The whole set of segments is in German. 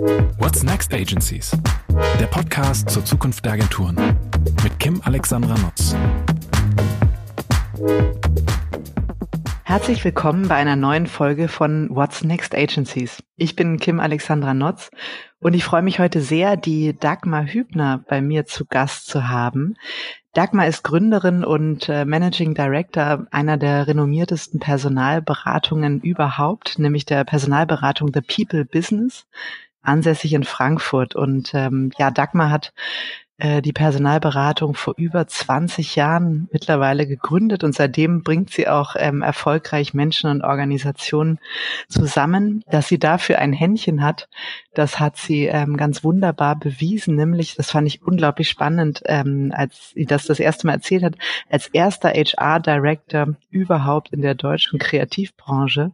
What's Next Agencies? Der Podcast zur Zukunft der Agenturen mit Kim Alexandra Nutz. Herzlich willkommen bei einer neuen Folge von What's Next Agencies. Ich bin Kim Alexandra Notz und ich freue mich heute sehr, die Dagmar Hübner bei mir zu Gast zu haben. Dagmar ist Gründerin und äh, Managing Director einer der renommiertesten Personalberatungen überhaupt, nämlich der Personalberatung The People Business, ansässig in Frankfurt. Und ähm, ja, Dagmar hat äh, die Personalberatung vor über 20 Jahren mittlerweile gegründet und seitdem bringt sie auch ähm, erfolgreich Menschen und Organisationen zusammen. Dass sie dafür ein Händchen hat, das hat sie ähm, ganz wunderbar bewiesen, nämlich, das fand ich unglaublich spannend, ähm, als sie das das erste Mal erzählt hat, als erster HR-Director überhaupt in der deutschen Kreativbranche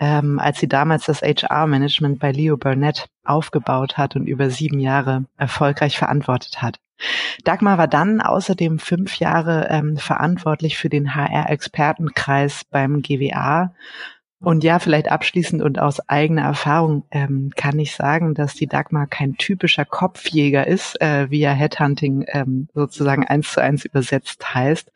ähm, als sie damals das HR-Management bei Leo Burnett aufgebaut hat und über sieben Jahre erfolgreich verantwortet hat. Dagmar war dann außerdem fünf Jahre ähm, verantwortlich für den HR-Expertenkreis beim GWA. Und ja, vielleicht abschließend und aus eigener Erfahrung ähm, kann ich sagen, dass die Dagmar kein typischer Kopfjäger ist, äh, wie ja Headhunting ähm, sozusagen eins zu eins übersetzt heißt,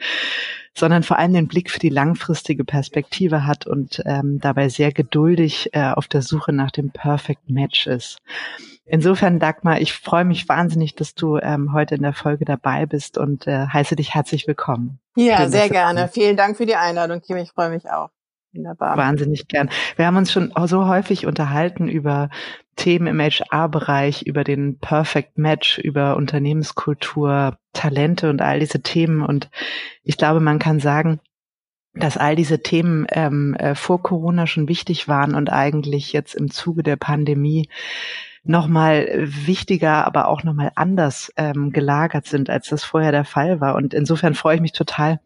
sondern vor allem den Blick für die langfristige Perspektive hat und ähm, dabei sehr geduldig äh, auf der Suche nach dem Perfect Match ist. Insofern, Dagmar, ich freue mich wahnsinnig, dass du ähm, heute in der Folge dabei bist und äh, heiße dich herzlich willkommen. Ja, Schön, sehr gerne. Vielen Dank für die Einladung, Kim. Ich freue mich auch. Wunderbar. Wahnsinnig gern. Wir haben uns schon so häufig unterhalten über Themen im HR-Bereich, über den Perfect Match, über Unternehmenskultur, Talente und all diese Themen. Und ich glaube, man kann sagen, dass all diese Themen ähm, äh, vor Corona schon wichtig waren und eigentlich jetzt im Zuge der Pandemie nochmal wichtiger, aber auch nochmal anders ähm, gelagert sind, als das vorher der Fall war. Und insofern freue ich mich total,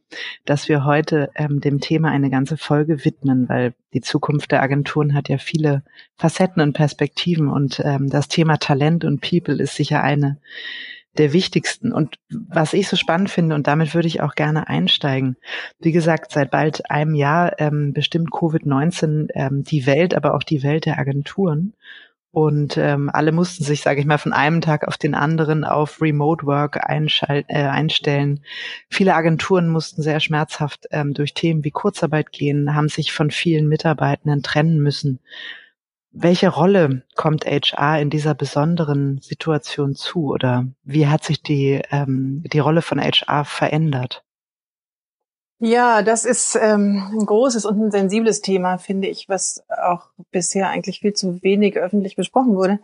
dass wir heute ähm, dem Thema eine ganze Folge widmen, weil die Zukunft der Agenturen hat ja viele Facetten und Perspektiven und ähm, das Thema Talent und People ist sicher eine der wichtigsten. Und was ich so spannend finde, und damit würde ich auch gerne einsteigen, wie gesagt, seit bald einem Jahr ähm, bestimmt Covid-19 ähm, die Welt, aber auch die Welt der Agenturen. Und ähm, alle mussten sich, sage ich mal, von einem Tag auf den anderen auf Remote Work äh, einstellen. Viele Agenturen mussten sehr schmerzhaft ähm, durch Themen wie Kurzarbeit gehen, haben sich von vielen Mitarbeitenden trennen müssen. Welche Rolle kommt HR in dieser besonderen Situation zu oder wie hat sich die, ähm, die Rolle von HR verändert? Ja, das ist ähm, ein großes und ein sensibles Thema, finde ich, was auch bisher eigentlich viel zu wenig öffentlich besprochen wurde.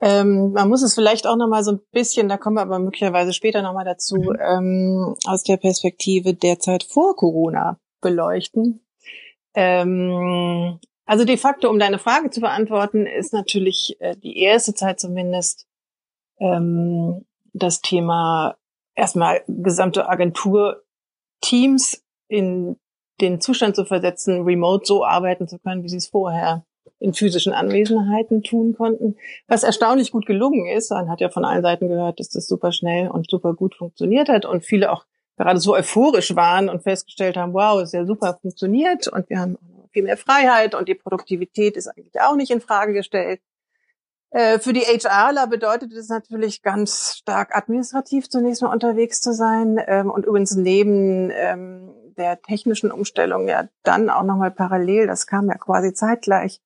Ähm, man muss es vielleicht auch noch mal so ein bisschen, da kommen wir aber möglicherweise später noch mal dazu, mhm. ähm, aus der Perspektive der Zeit vor Corona beleuchten. Ähm, also de facto, um deine Frage zu beantworten, ist natürlich äh, die erste Zeit zumindest ähm, das Thema erstmal gesamte Agentur Teams in den Zustand zu versetzen, remote so arbeiten zu können, wie sie es vorher in physischen Anwesenheiten tun konnten. Was erstaunlich gut gelungen ist, man hat ja von allen Seiten gehört, dass das super schnell und super gut funktioniert hat und viele auch gerade so euphorisch waren und festgestellt haben, wow, ist ja super funktioniert und wir haben viel mehr Freiheit und die Produktivität ist eigentlich auch nicht in Frage gestellt. Äh, für die HRler bedeutet es natürlich ganz stark administrativ zunächst mal unterwegs zu sein ähm, und übrigens neben ähm, der technischen Umstellung ja dann auch nochmal parallel, das kam ja quasi zeitgleich,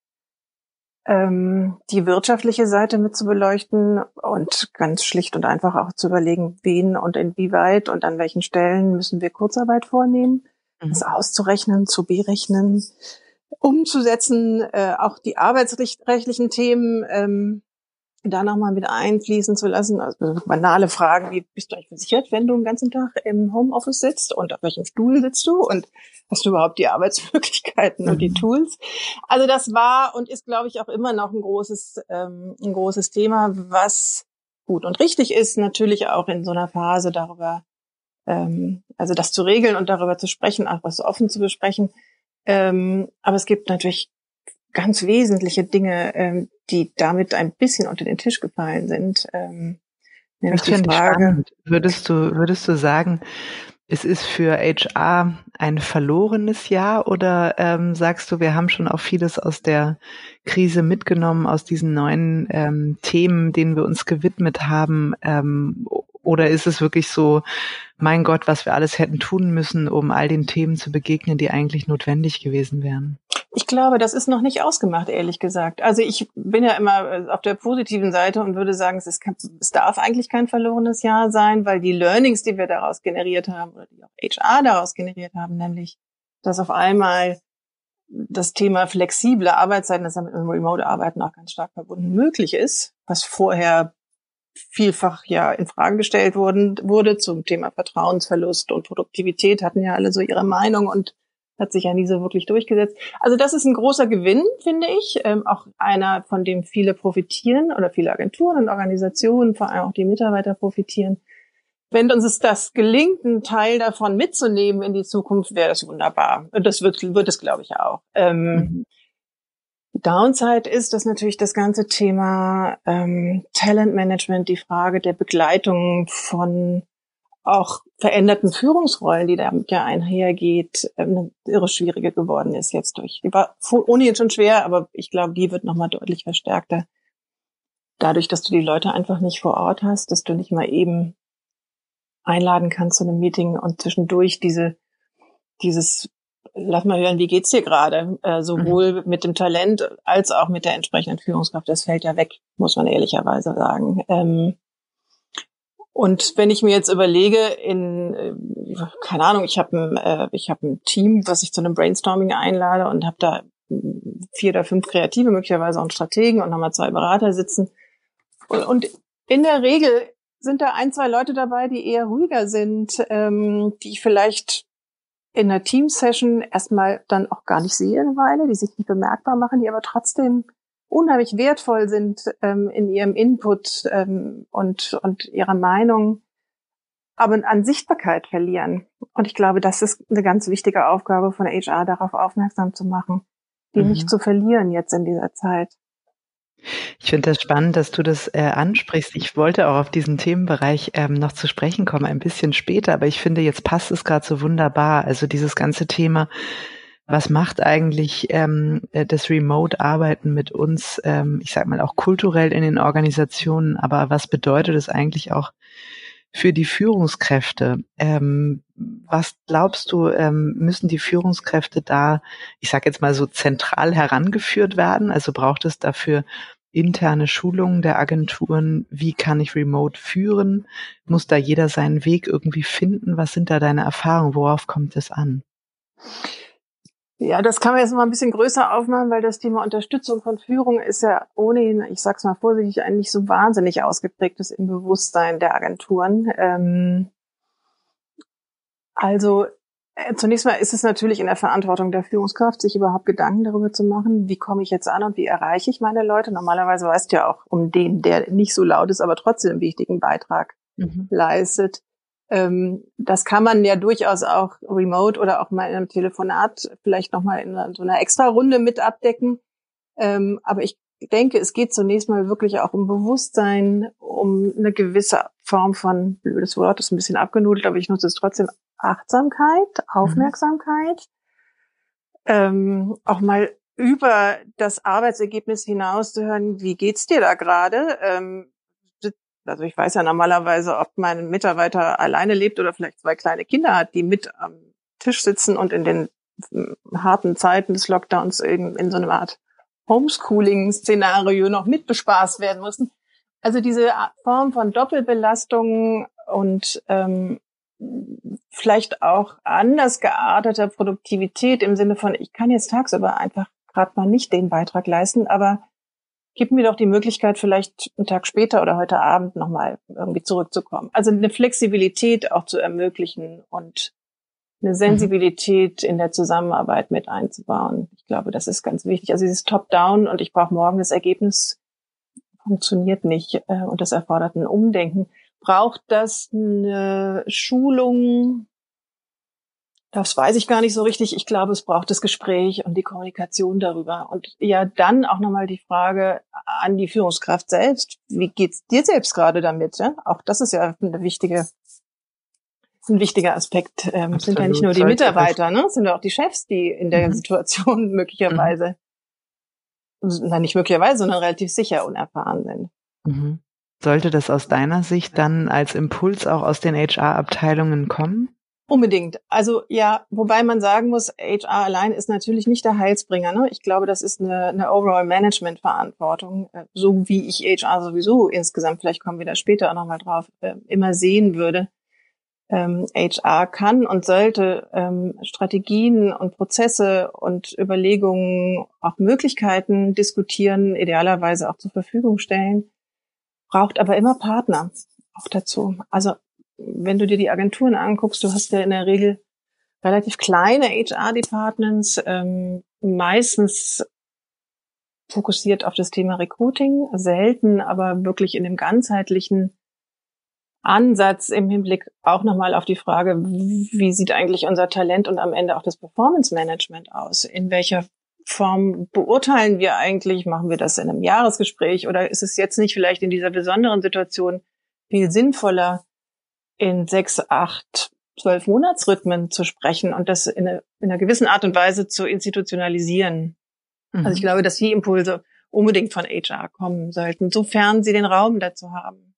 ähm, die wirtschaftliche Seite mit zu beleuchten und ganz schlicht und einfach auch zu überlegen, wen und inwieweit und an welchen Stellen müssen wir Kurzarbeit vornehmen, mhm. das auszurechnen, zu berechnen, umzusetzen, äh, auch die arbeitsrechtlichen Themen ähm, da nochmal mit einfließen zu lassen. Also banale Fragen wie, bist du eigentlich versichert, wenn du den ganzen Tag im Homeoffice sitzt und auf welchem Stuhl sitzt du und hast du überhaupt die Arbeitsmöglichkeiten und die mhm. Tools? Also das war und ist, glaube ich, auch immer noch ein großes, ähm, ein großes Thema, was gut und richtig ist, natürlich auch in so einer Phase darüber, ähm, also das zu regeln und darüber zu sprechen, auch was offen zu besprechen, ähm, aber es gibt natürlich ganz wesentliche Dinge, ähm, die damit ein bisschen unter den Tisch gefallen sind. Ähm, nämlich das die Frage, würdest du, würdest du sagen, es ist für HR ein verlorenes Jahr oder ähm, sagst du, wir haben schon auch vieles aus der Krise mitgenommen, aus diesen neuen ähm, Themen, denen wir uns gewidmet haben? Ähm, oder ist es wirklich so, mein Gott, was wir alles hätten tun müssen, um all den Themen zu begegnen, die eigentlich notwendig gewesen wären? Ich glaube, das ist noch nicht ausgemacht, ehrlich gesagt. Also ich bin ja immer äh, auf der positiven Seite und würde sagen, es, ist, es darf eigentlich kein verlorenes Jahr sein, weil die Learnings, die wir daraus generiert haben oder die auch HR daraus generiert haben, nämlich, dass auf einmal das Thema flexible Arbeitszeiten, das ja mit Remote-Arbeiten auch ganz stark verbunden möglich ist, was vorher vielfach ja in Frage gestellt worden, wurde zum Thema Vertrauensverlust und Produktivität, hatten ja alle so ihre Meinung und hat sich ja nie so wirklich durchgesetzt. Also das ist ein großer Gewinn, finde ich, ähm, auch einer, von dem viele profitieren oder viele Agenturen und Organisationen, vor allem auch die Mitarbeiter profitieren. Wenn uns es das gelingt, einen Teil davon mitzunehmen in die Zukunft, wäre das wunderbar. Und das wird, wird es, glaube ich, auch. Ähm, mhm. Downside ist, dass natürlich das ganze Thema ähm, Talentmanagement, die Frage der Begleitung von auch veränderten Führungsrollen, die damit ja einhergeht, ähm, eine irre schwierige geworden ist jetzt durch. Die war ohnehin schon schwer, aber ich glaube, die wird nochmal deutlich verstärkter. Dadurch, dass du die Leute einfach nicht vor Ort hast, dass du nicht mal eben einladen kannst zu einem Meeting und zwischendurch diese, dieses, lass mal hören, wie geht's dir gerade, äh, sowohl mhm. mit dem Talent als auch mit der entsprechenden Führungskraft, das fällt ja weg, muss man ehrlicherweise sagen. Ähm, und wenn ich mir jetzt überlege, in äh, keine Ahnung, ich habe ein, äh, ich habe ein Team, was ich zu einem Brainstorming einlade und habe da vier oder fünf Kreative, möglicherweise auch einen Strategen und nochmal zwei Berater sitzen. Und, und in der Regel sind da ein, zwei Leute dabei, die eher ruhiger sind, ähm, die ich vielleicht in einer Team-Session erstmal dann auch gar nicht sehe eine Weile, die sich nicht bemerkbar machen, die aber trotzdem unheimlich wertvoll sind ähm, in ihrem Input ähm, und, und ihrer Meinung, aber an Sichtbarkeit verlieren. Und ich glaube, das ist eine ganz wichtige Aufgabe von HR, darauf aufmerksam zu machen, die mhm. nicht zu verlieren jetzt in dieser Zeit. Ich finde das spannend, dass du das äh, ansprichst. Ich wollte auch auf diesen Themenbereich ähm, noch zu sprechen kommen, ein bisschen später, aber ich finde, jetzt passt es gerade so wunderbar. Also dieses ganze Thema was macht eigentlich ähm, äh, das Remote-Arbeiten mit uns, ähm, ich sag mal auch kulturell in den Organisationen, aber was bedeutet es eigentlich auch für die Führungskräfte? Ähm, was glaubst du, ähm, müssen die Führungskräfte da, ich sage jetzt mal so zentral herangeführt werden? Also braucht es dafür interne Schulungen der Agenturen? Wie kann ich Remote führen? Muss da jeder seinen Weg irgendwie finden? Was sind da deine Erfahrungen? Worauf kommt es an? Ja, das kann man jetzt mal ein bisschen größer aufmachen, weil das Thema Unterstützung von Führung ist ja ohnehin, ich sag's mal vorsichtig, eigentlich so wahnsinnig ausgeprägtes im Bewusstsein der Agenturen. Ähm, also äh, zunächst mal ist es natürlich in der Verantwortung der Führungskraft, sich überhaupt Gedanken darüber zu machen, wie komme ich jetzt an und wie erreiche ich meine Leute. Normalerweise weißt du ja auch um den, der nicht so laut ist, aber trotzdem einen wichtigen Beitrag mhm. leistet ähm, das kann man ja durchaus auch remote oder auch mal in einem Telefonat vielleicht nochmal in so einer extra Runde mit abdecken. Ähm, aber ich denke, es geht zunächst mal wirklich auch um Bewusstsein, um eine gewisse Form von, blödes Wort, ist ein bisschen abgenudelt, aber ich nutze es trotzdem, Achtsamkeit, mhm. Aufmerksamkeit, mhm. ähm, auch mal über das Arbeitsergebnis hinaus zu hören, wie geht's dir da gerade? Ähm, also ich weiß ja normalerweise, ob mein Mitarbeiter alleine lebt oder vielleicht zwei kleine Kinder hat, die mit am Tisch sitzen und in den hm, harten Zeiten des Lockdowns in, in so einer Art Homeschooling-Szenario noch mitbespaßt werden mussten. Also diese Form von Doppelbelastung und ähm, vielleicht auch anders gearteter Produktivität im Sinne von, ich kann jetzt tagsüber einfach gerade mal nicht den Beitrag leisten, aber gib mir doch die Möglichkeit, vielleicht einen Tag später oder heute Abend nochmal irgendwie zurückzukommen. Also eine Flexibilität auch zu ermöglichen und eine mhm. Sensibilität in der Zusammenarbeit mit einzubauen. Ich glaube, das ist ganz wichtig. Also dieses Top-Down und ich brauche morgen das Ergebnis funktioniert nicht äh, und das erfordert ein Umdenken. Braucht das eine Schulung das weiß ich gar nicht so richtig. Ich glaube, es braucht das Gespräch und die Kommunikation darüber. Und ja, dann auch nochmal die Frage an die Führungskraft selbst. Wie geht's dir selbst gerade damit? Ja? Auch das ist ja eine wichtige ein wichtiger Aspekt. Ähm, sind ja nicht nur die Mitarbeiter, ne? sind ja auch die Chefs, die in der mhm. Situation möglicherweise, mhm. na nicht möglicherweise, sondern relativ sicher unerfahren sind. Mhm. Sollte das aus deiner Sicht dann als Impuls auch aus den HR-Abteilungen kommen? Unbedingt. Also ja, wobei man sagen muss, HR allein ist natürlich nicht der Heilsbringer. Ne? Ich glaube, das ist eine, eine Overall-Management-Verantwortung, äh, so wie ich HR sowieso insgesamt, vielleicht kommen wir da später auch nochmal drauf, äh, immer sehen würde. Ähm, HR kann und sollte ähm, Strategien und Prozesse und Überlegungen, auch Möglichkeiten diskutieren, idealerweise auch zur Verfügung stellen, braucht aber immer Partner auch dazu. Also wenn du dir die Agenturen anguckst, du hast ja in der Regel relativ kleine HR-Departments, ähm, meistens fokussiert auf das Thema Recruiting, selten aber wirklich in dem ganzheitlichen Ansatz im Hinblick auch nochmal auf die Frage, wie sieht eigentlich unser Talent und am Ende auch das Performance Management aus? In welcher Form beurteilen wir eigentlich? Machen wir das in einem Jahresgespräch oder ist es jetzt nicht vielleicht in dieser besonderen Situation viel sinnvoller, in sechs, acht, zwölf Monatsrhythmen zu sprechen und das in, eine, in einer gewissen Art und Weise zu institutionalisieren. Mhm. Also ich glaube, dass die Impulse unbedingt von HR kommen sollten, sofern sie den Raum dazu haben.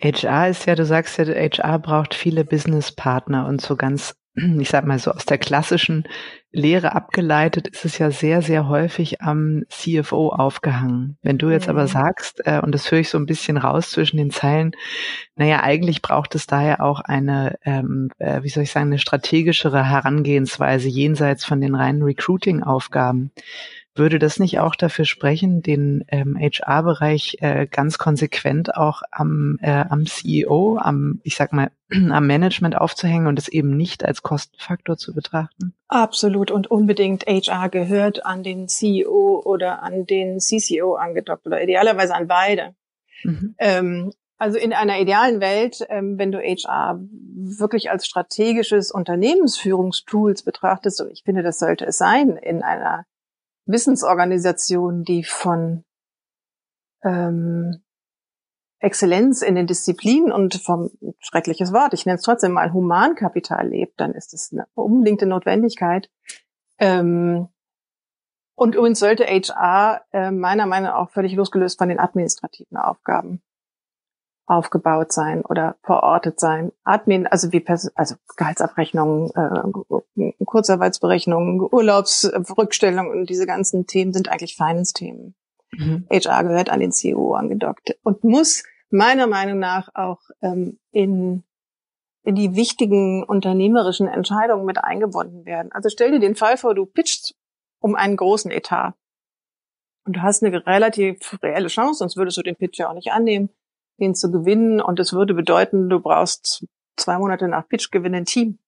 HR ist ja, du sagst ja, HR braucht viele Businesspartner und so ganz ich sag mal so aus der klassischen Lehre abgeleitet, ist es ja sehr, sehr häufig am CFO aufgehangen. Wenn du jetzt mhm. aber sagst, äh, und das höre ich so ein bisschen raus zwischen den Zeilen, naja, eigentlich braucht es daher auch eine, ähm, äh, wie soll ich sagen, eine strategischere Herangehensweise jenseits von den reinen Recruiting-Aufgaben. Würde das nicht auch dafür sprechen, den ähm, HR-Bereich äh, ganz konsequent auch am, äh, am CEO, am, ich sag mal, am Management aufzuhängen und es eben nicht als Kostenfaktor zu betrachten? Absolut und unbedingt HR gehört an den CEO oder an den CCO angedockt oder idealerweise an beide. Mhm. Ähm, also in einer idealen Welt, ähm, wenn du HR wirklich als strategisches Unternehmensführungstools betrachtest, und ich finde, das sollte es sein in einer Wissensorganisation, die von ähm, Exzellenz in den Disziplinen und vom schreckliches Wort, ich nenne es trotzdem mal Humankapital lebt, dann ist es eine unbedingte Notwendigkeit. Ähm, und übrigens sollte HR äh, meiner Meinung nach auch völlig losgelöst von den administrativen Aufgaben aufgebaut sein oder verortet sein. Admin, also wie Pers also Gehaltsabrechnungen, äh, Kurzarbeitsberechnungen, Urlaubsrückstellung und diese ganzen Themen sind eigentlich Finance-Themen. Mhm. HR gehört an den CEO angedockt und muss meiner Meinung nach auch ähm, in in die wichtigen unternehmerischen Entscheidungen mit eingebunden werden. Also stell dir den Fall vor, du pitchst um einen großen Etat. Und du hast eine relativ reelle Chance, sonst würdest du den Pitch ja auch nicht annehmen den zu gewinnen. Und es würde bedeuten, du brauchst zwei Monate nach Pitchgewinn ein Team,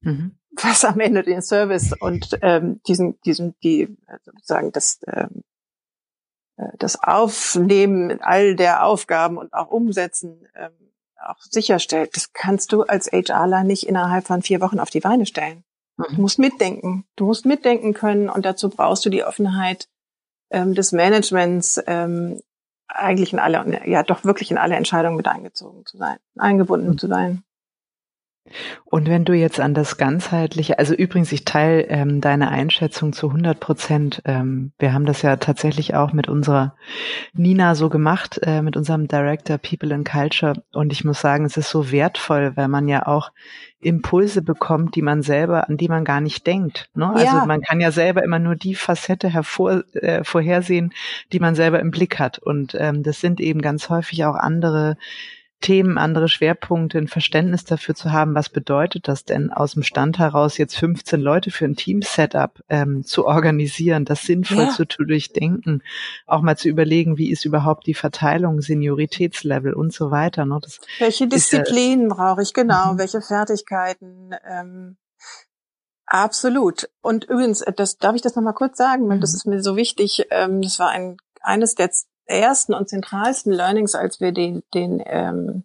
mhm. was am Ende den Service und ähm, diesen, diesen, die sozusagen das, ähm, äh, das Aufnehmen all der Aufgaben und auch Umsetzen ähm, auch sicherstellt. Das kannst du als HRler nicht innerhalb von vier Wochen auf die Beine stellen. Mhm. Du musst mitdenken. Du musst mitdenken können und dazu brauchst du die Offenheit ähm, des Managements, ähm, eigentlich in alle, ja doch wirklich in alle Entscheidungen mit eingezogen zu sein, eingebunden zu sein. Und wenn du jetzt an das ganzheitliche, also übrigens, ich teile ähm, deine Einschätzung zu 100 Prozent. Ähm, wir haben das ja tatsächlich auch mit unserer Nina so gemacht, äh, mit unserem Director People and Culture. Und ich muss sagen, es ist so wertvoll, weil man ja auch Impulse bekommt, die man selber, an die man gar nicht denkt. Ne? Also ja. man kann ja selber immer nur die Facette hervor, äh, vorhersehen, die man selber im Blick hat. Und ähm, das sind eben ganz häufig auch andere Themen, andere Schwerpunkte, ein Verständnis dafür zu haben, was bedeutet das denn aus dem Stand heraus, jetzt 15 Leute für ein Team-Setup ähm, zu organisieren, das sinnvoll ja. zu durchdenken, auch mal zu überlegen, wie ist überhaupt die Verteilung, Senioritätslevel und so weiter. Ne? Das welche Disziplinen ja, brauche ich genau, mhm. welche Fertigkeiten? Ähm, absolut. Und übrigens, das darf ich das nochmal kurz sagen, weil mhm. das ist mir so wichtig. Ähm, das war ein eines der ersten und zentralsten Learnings, als wir den, den ähm,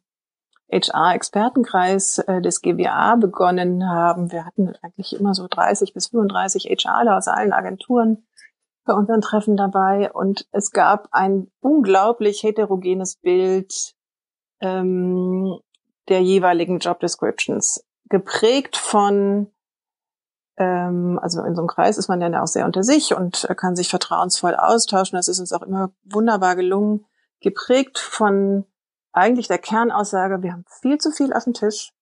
HR-Expertenkreis äh, des GWA begonnen haben. Wir hatten eigentlich immer so 30 bis 35 HRler aus allen Agenturen bei unseren Treffen dabei und es gab ein unglaublich heterogenes Bild ähm, der jeweiligen Job Descriptions, geprägt von ähm, also in so einem Kreis ist man dann auch sehr unter sich und kann sich vertrauensvoll austauschen. Das ist uns auch immer wunderbar gelungen, geprägt von eigentlich der Kernaussage, wir haben viel zu viel auf dem Tisch.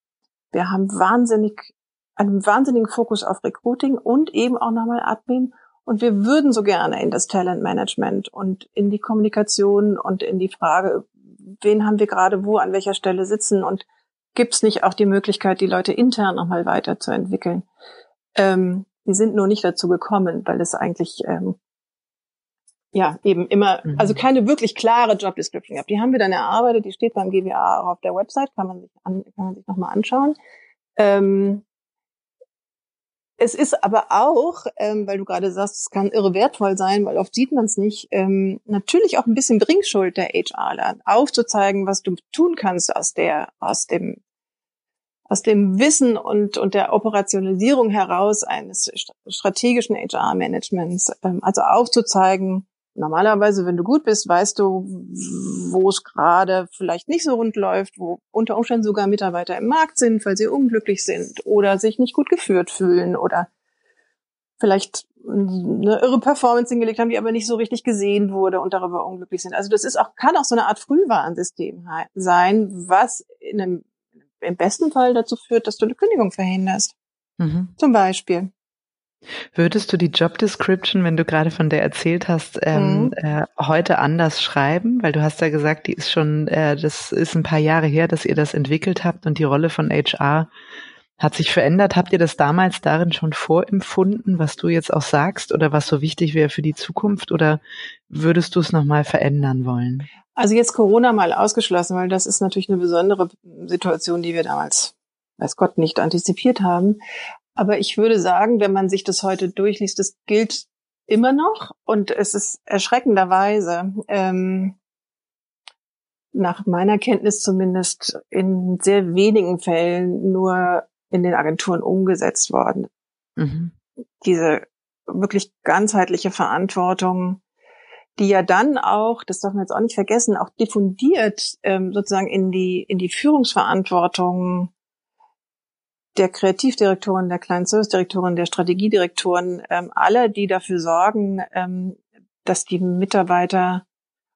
Wir haben wahnsinnig, einen wahnsinnigen Fokus auf Recruiting und eben auch nochmal Admin. Und wir würden so gerne in das Talentmanagement und in die Kommunikation und in die Frage, wen haben wir gerade wo, an welcher Stelle sitzen und gibt es nicht auch die Möglichkeit, die Leute intern nochmal weiterzuentwickeln. Ähm, die sind nur nicht dazu gekommen, weil es eigentlich ähm, ja eben immer, mhm. also keine wirklich klare Job Description gab. Die haben wir dann erarbeitet, die steht beim GWA auch auf der Website, kann man sich, an, kann man sich nochmal anschauen. Ähm, es ist aber auch, ähm, weil du gerade sagst, es kann irre wertvoll sein, weil oft sieht man es nicht, ähm, natürlich auch ein bisschen Bringschuld der HRler, aufzuzeigen, was du tun kannst aus der, aus dem aus dem Wissen und, und der Operationalisierung heraus eines strategischen HR-Managements, ähm, also aufzuzeigen, normalerweise, wenn du gut bist, weißt du, wo es gerade vielleicht nicht so rund läuft, wo unter Umständen sogar Mitarbeiter im Markt sind, weil sie unglücklich sind oder sich nicht gut geführt fühlen oder vielleicht eine irre Performance hingelegt haben, die aber nicht so richtig gesehen wurde und darüber unglücklich sind. Also das ist auch, kann auch so eine Art Frühwarnsystem sein, was in einem im besten Fall dazu führt, dass du eine Kündigung verhinderst. Mhm. Zum Beispiel. Würdest du die Job Description, wenn du gerade von der erzählt hast, ähm, mhm. äh, heute anders schreiben? Weil du hast ja gesagt, die ist schon, äh, das ist ein paar Jahre her, dass ihr das entwickelt habt und die Rolle von HR hat sich verändert. Habt ihr das damals darin schon vorempfunden, was du jetzt auch sagst oder was so wichtig wäre für die Zukunft oder würdest du es nochmal verändern wollen? Also jetzt Corona mal ausgeschlossen, weil das ist natürlich eine besondere Situation, die wir damals, weiß Gott, nicht antizipiert haben. Aber ich würde sagen, wenn man sich das heute durchliest, das gilt immer noch und es ist erschreckenderweise ähm, nach meiner Kenntnis zumindest in sehr wenigen Fällen nur in den Agenturen umgesetzt worden. Mhm. Diese wirklich ganzheitliche Verantwortung die ja dann auch, das darf man jetzt auch nicht vergessen, auch diffundiert ähm, sozusagen in die in die Führungsverantwortung der Kreativdirektoren, der kleinen Servicedirektoren, der Strategiedirektoren, ähm, alle, die dafür sorgen, ähm, dass die Mitarbeiter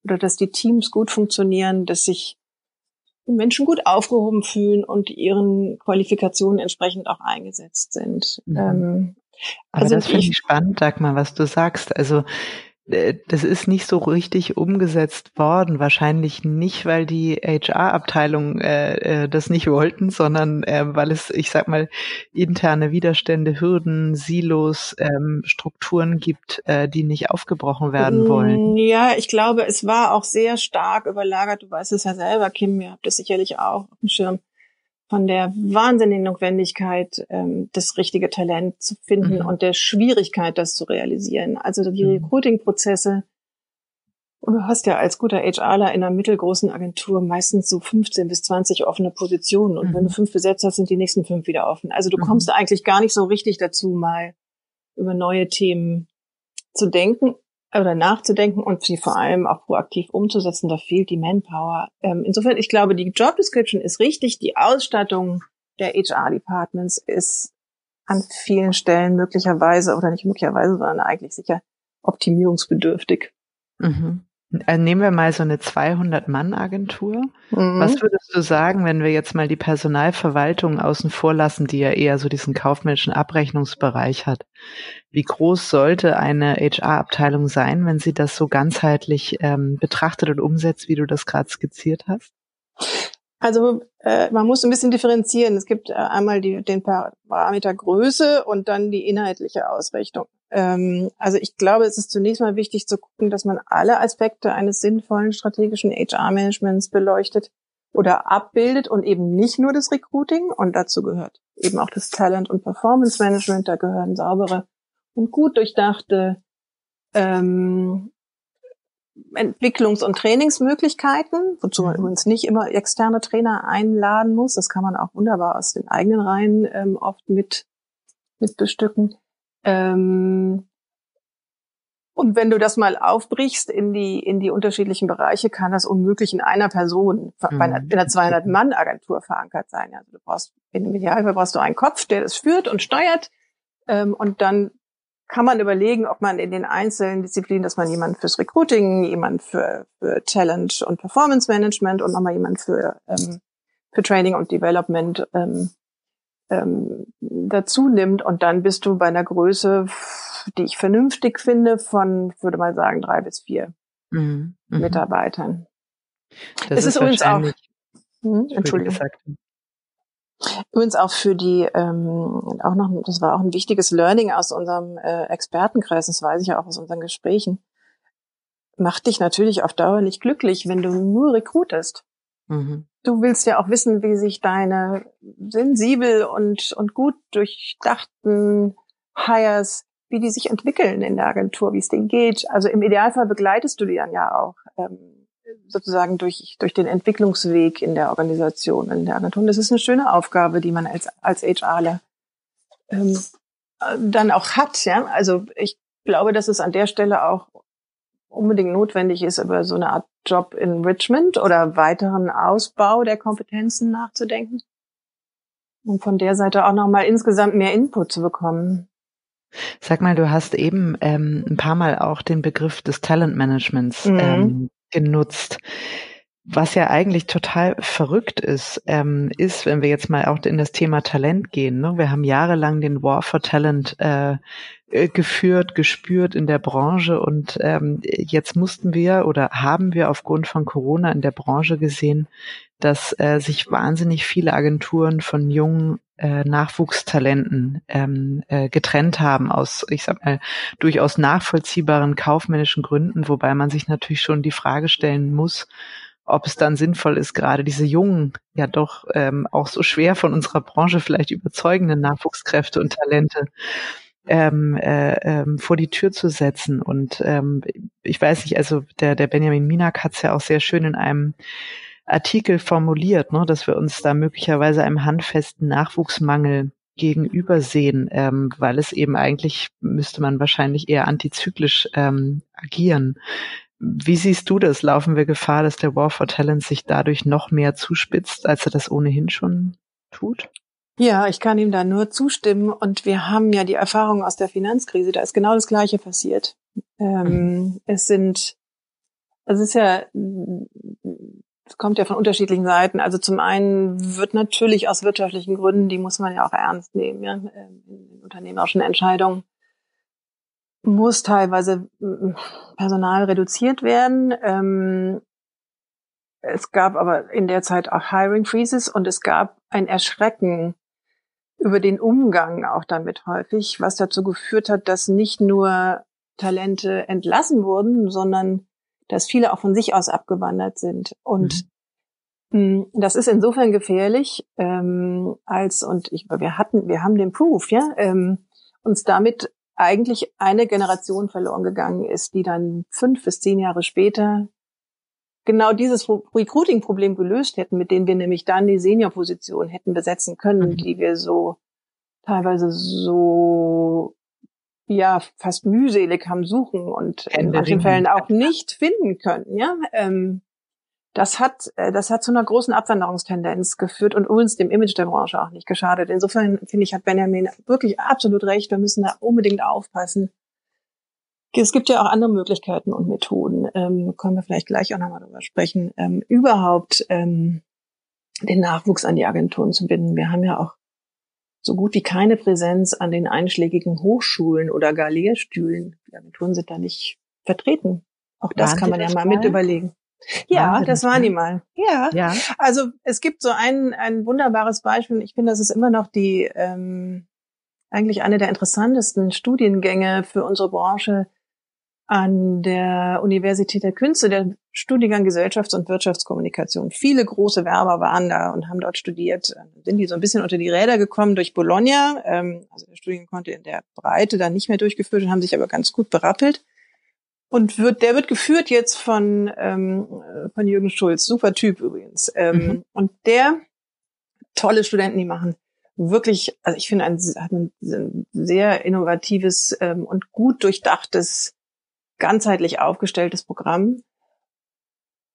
oder dass die Teams gut funktionieren, dass sich Menschen gut aufgehoben fühlen und ihren Qualifikationen entsprechend auch eingesetzt sind. Mhm. Ähm, also das finde ich spannend, sag mal, was du sagst. Also das ist nicht so richtig umgesetzt worden. Wahrscheinlich nicht, weil die HR-Abteilung äh, äh, das nicht wollten, sondern äh, weil es, ich sag mal, interne Widerstände, Hürden, Silos, ähm, Strukturen gibt, äh, die nicht aufgebrochen werden mm, wollen. Ja, ich glaube, es war auch sehr stark überlagert. Du weißt es ja selber, Kim, ihr habt es sicherlich auch auf dem Schirm von der wahnsinnigen Notwendigkeit, ähm, das richtige Talent zu finden mhm. und der Schwierigkeit, das zu realisieren. Also die mhm. Recruiting-Prozesse. Und du hast ja als guter HRler in einer mittelgroßen Agentur meistens so 15 bis 20 offene Positionen. Und mhm. wenn du fünf besetzt hast, sind die nächsten fünf wieder offen. Also du mhm. kommst eigentlich gar nicht so richtig dazu, mal über neue Themen zu denken oder nachzudenken und sie vor allem auch proaktiv umzusetzen, da fehlt die Manpower. Ähm, insofern, ich glaube, die Job Description ist richtig, die Ausstattung der HR-Departments ist an vielen Stellen möglicherweise oder nicht möglicherweise, sondern eigentlich sicher optimierungsbedürftig. Mhm. Also nehmen wir mal so eine 200-Mann-Agentur. Mhm. Was würdest du sagen, wenn wir jetzt mal die Personalverwaltung außen vor lassen, die ja eher so diesen kaufmännischen Abrechnungsbereich hat? Wie groß sollte eine HR-Abteilung sein, wenn sie das so ganzheitlich ähm, betrachtet und umsetzt, wie du das gerade skizziert hast? Also äh, man muss ein bisschen differenzieren. Es gibt äh, einmal die, den Parameter Größe und dann die inhaltliche Ausrichtung. Ähm, also ich glaube, es ist zunächst mal wichtig zu gucken, dass man alle Aspekte eines sinnvollen strategischen HR-Managements beleuchtet oder abbildet und eben nicht nur das Recruiting. Und dazu gehört eben auch das Talent- und Performance-Management. Da gehören saubere und gut durchdachte ähm, Entwicklungs- und Trainingsmöglichkeiten, wozu man mhm. übrigens nicht immer externe Trainer einladen muss. Das kann man auch wunderbar aus den eigenen Reihen ähm, oft mit, mit bestücken. Ähm, Und wenn du das mal aufbrichst in die, in die unterschiedlichen Bereiche, kann das unmöglich in einer Person, mhm. bei einer, in einer 200-Mann-Agentur verankert sein. Also du brauchst, in dem Idealfall brauchst du einen Kopf, der das führt und steuert. Ähm, und dann kann man überlegen, ob man in den einzelnen Disziplinen, dass man jemand fürs Recruiting, jemand für, für Talent und Performance Management und nochmal jemand für, ähm, für Training und Development ähm, ähm, dazu nimmt. Und dann bist du bei einer Größe die ich vernünftig finde, von, würde mal sagen, drei bis vier mhm. mhm. Mitarbeitern. Das es ist, ist übrigens auch, hm, Entschuldigung. Übrigens auch für die, ähm, auch noch, das war auch ein wichtiges Learning aus unserem äh, Expertenkreis, das weiß ich ja auch aus unseren Gesprächen. Macht dich natürlich auf Dauer nicht glücklich, wenn du nur rekrutest. Mhm. Du willst ja auch wissen, wie sich deine sensibel und, und gut durchdachten Hires wie die sich entwickeln in der Agentur, wie es denen geht. Also im Idealfall begleitest du die dann ja auch ähm, sozusagen durch, durch den Entwicklungsweg in der Organisation, in der Agentur. Und das ist eine schöne Aufgabe, die man als, als HRler ähm, dann auch hat. Ja? Also ich glaube, dass es an der Stelle auch unbedingt notwendig ist, über so eine Art Job Enrichment oder weiteren Ausbau der Kompetenzen nachzudenken. Und von der Seite auch nochmal insgesamt mehr Input zu bekommen. Sag mal, du hast eben ähm, ein paar Mal auch den Begriff des Talentmanagements mhm. ähm, genutzt. Was ja eigentlich total verrückt ist, ähm, ist, wenn wir jetzt mal auch in das Thema Talent gehen. Ne? Wir haben jahrelang den War for Talent äh, äh, geführt, gespürt in der Branche und ähm, jetzt mussten wir oder haben wir aufgrund von Corona in der Branche gesehen, dass äh, sich wahnsinnig viele Agenturen von jungen äh, Nachwuchstalenten ähm, äh, getrennt haben aus, ich sag mal, durchaus nachvollziehbaren kaufmännischen Gründen, wobei man sich natürlich schon die Frage stellen muss, ob es dann sinnvoll ist, gerade diese jungen, ja doch ähm, auch so schwer von unserer Branche vielleicht überzeugenden Nachwuchskräfte und Talente ähm, äh, ähm, vor die Tür zu setzen. Und ähm, ich weiß nicht, also der, der Benjamin Minak hat es ja auch sehr schön in einem Artikel formuliert, ne, dass wir uns da möglicherweise einem handfesten Nachwuchsmangel gegenüber sehen, ähm, weil es eben eigentlich müsste man wahrscheinlich eher antizyklisch ähm, agieren. Wie siehst du das? Laufen wir Gefahr, dass der War for Talent sich dadurch noch mehr zuspitzt, als er das ohnehin schon tut? Ja, ich kann ihm da nur zustimmen. Und wir haben ja die Erfahrung aus der Finanzkrise, da ist genau das Gleiche passiert. Ähm, mhm. Es sind, es ist ja es kommt ja von unterschiedlichen Seiten. Also zum einen wird natürlich aus wirtschaftlichen Gründen, die muss man ja auch ernst nehmen, ja, ähm, in unternehmerischen Entscheidungen, muss teilweise mm, Personal reduziert werden. Ähm, es gab aber in der Zeit auch Hiring Freezes und es gab ein Erschrecken über den Umgang auch damit häufig, was dazu geführt hat, dass nicht nur Talente entlassen wurden, sondern dass viele auch von sich aus abgewandert sind. Und mhm. das ist insofern gefährlich, ähm, als, und ich, wir hatten, wir haben den Proof, ja, ähm, uns damit eigentlich eine Generation verloren gegangen ist, die dann fünf bis zehn Jahre später genau dieses Recruiting-Problem gelöst hätten, mit denen wir nämlich dann die Senior-Position hätten besetzen können, mhm. die wir so teilweise so ja fast mühselig haben suchen und in manchen Fällen auch nicht finden können. Ja, ähm, das hat äh, das hat zu einer großen Abwanderungstendenz geführt und uns dem Image der Branche auch nicht geschadet. Insofern finde ich hat Benjamin wirklich absolut recht. Wir müssen da unbedingt aufpassen. Es gibt ja auch andere Möglichkeiten und Methoden. Ähm, können wir vielleicht gleich auch nochmal darüber sprechen. Ähm, überhaupt ähm, den Nachwuchs an die Agenturen zu binden. Wir haben ja auch so gut wie keine Präsenz an den einschlägigen Hochschulen oder gar Lehrstühlen. Die Agenturen sind da nicht vertreten. Auch das waren kann man ja mal, mal mit überlegen. Ja, waren das waren die mal. Ja. ja. Also es gibt so ein, ein wunderbares Beispiel. Ich finde, das ist immer noch die ähm, eigentlich eine der interessantesten Studiengänge für unsere Branche an der Universität der Künste, der Studiengang Gesellschafts- und Wirtschaftskommunikation. Viele große Werber waren da und haben dort studiert. Dann sind die so ein bisschen unter die Räder gekommen durch Bologna. Ähm, also der Studiengang konnte in der Breite dann nicht mehr durchgeführt und haben sich aber ganz gut berappelt. Und wird, der wird geführt jetzt von, ähm, von Jürgen Schulz. Super Typ übrigens. Ähm, mhm. Und der, tolle Studenten, die machen wirklich, also ich finde, ein, hat ein sehr innovatives ähm, und gut durchdachtes ganzheitlich aufgestelltes Programm.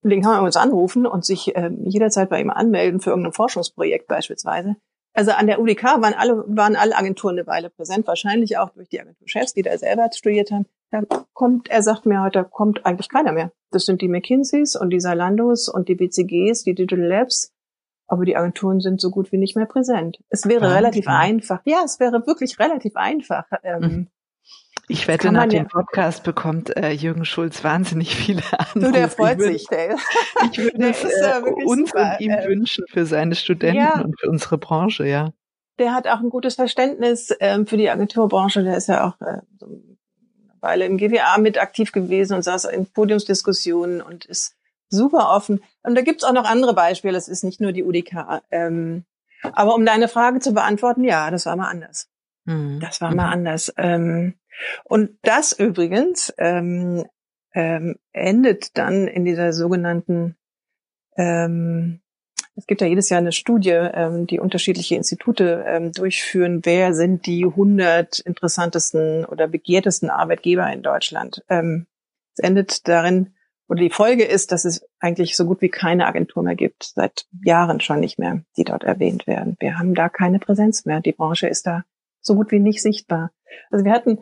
Den kann man uns anrufen und sich äh, jederzeit bei ihm anmelden für irgendein Forschungsprojekt beispielsweise. Also an der UDK waren alle, waren alle Agenturen eine Weile präsent, wahrscheinlich auch durch die Agenturchefs, die da selber studiert haben. Da kommt, er sagt mir heute, kommt eigentlich keiner mehr. Das sind die McKinseys und die Salandos und die BCGs, die Digital Labs. Aber die Agenturen sind so gut wie nicht mehr präsent. Es wäre Wahnsinn. relativ einfach. Ja, es wäre wirklich relativ einfach. Ähm, mhm. Ich wette, nach dem Podcast bekommt äh, Jürgen Schulz wahnsinnig viele Anrufe. Du, der freut ich sich. Der, ich würde es äh, uns super. und ihm äh, wünschen für seine Studenten ja, und für unsere Branche, ja. Der hat auch ein gutes Verständnis ähm, für die Agenturbranche. Der ist ja auch äh, so eine Weile im GWA mit aktiv gewesen und saß in Podiumsdiskussionen und ist super offen. Und da gibt's auch noch andere Beispiele. Es ist nicht nur die UDK. Ähm, aber um deine Frage zu beantworten, ja, das war mal anders. Mhm. Das war mal mhm. anders. Ähm, und das übrigens ähm, ähm, endet dann in dieser sogenannten, ähm, es gibt ja jedes Jahr eine Studie, ähm, die unterschiedliche Institute ähm, durchführen, wer sind die 100 interessantesten oder begehrtesten Arbeitgeber in Deutschland. Ähm, es endet darin, oder die Folge ist, dass es eigentlich so gut wie keine Agentur mehr gibt, seit Jahren schon nicht mehr, die dort erwähnt werden. Wir haben da keine Präsenz mehr. Die Branche ist da so gut wie nicht sichtbar. Also wir hatten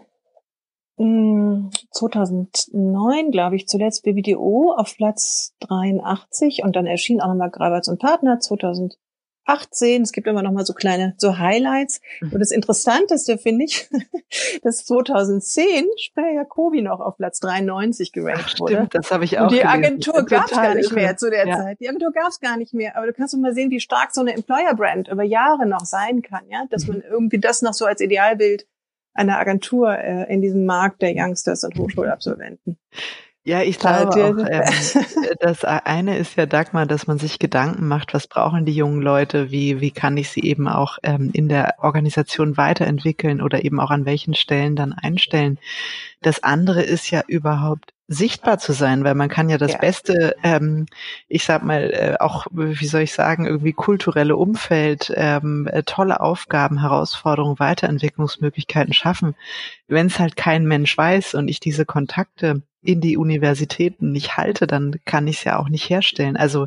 2009, glaube ich, zuletzt BBDO auf Platz 83 und dann erschien auch nochmal Graberts und Partner 2018. Es gibt immer noch mal so kleine, so Highlights. Mhm. Und das Interessanteste finde ich, dass 2010 Speyer Jacobi noch auf Platz 93 gerankt wurde. Stimmt, das habe ich auch Und die Agentur gab es gar nicht mehr zu der ja. Zeit. Die Agentur gab es gar nicht mehr. Aber du kannst doch mal sehen, wie stark so eine Employer-Brand über Jahre noch sein kann, ja, dass mhm. man irgendwie das noch so als Idealbild einer Agentur äh, in diesem Markt der Youngsters und Hochschulabsolventen. Ja, ich glaube auch, ähm, das eine ist ja, Dagmar, dass man sich Gedanken macht, was brauchen die jungen Leute, wie, wie kann ich sie eben auch ähm, in der Organisation weiterentwickeln oder eben auch an welchen Stellen dann einstellen. Das andere ist ja überhaupt sichtbar zu sein, weil man kann ja das ja. beste, ähm, ich sag mal, äh, auch, wie soll ich sagen, irgendwie kulturelle Umfeld, ähm, äh, tolle Aufgaben, Herausforderungen, Weiterentwicklungsmöglichkeiten schaffen. Wenn es halt kein Mensch weiß und ich diese Kontakte in die Universitäten nicht halte, dann kann ich es ja auch nicht herstellen. Also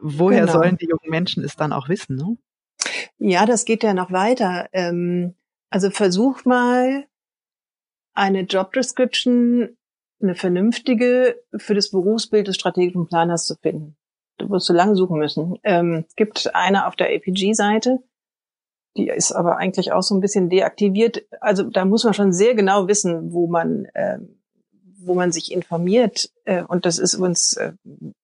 woher genau. sollen die jungen Menschen es dann auch wissen? Ne? Ja, das geht ja noch weiter. Ähm, also versuch mal eine Job Description eine vernünftige für das Berufsbild des strategischen Planers zu finden. Du wirst so lange suchen müssen. Ähm, es gibt eine auf der APG-Seite, die ist aber eigentlich auch so ein bisschen deaktiviert. Also da muss man schon sehr genau wissen, wo man, äh, wo man sich informiert. Äh, und das ist uns äh,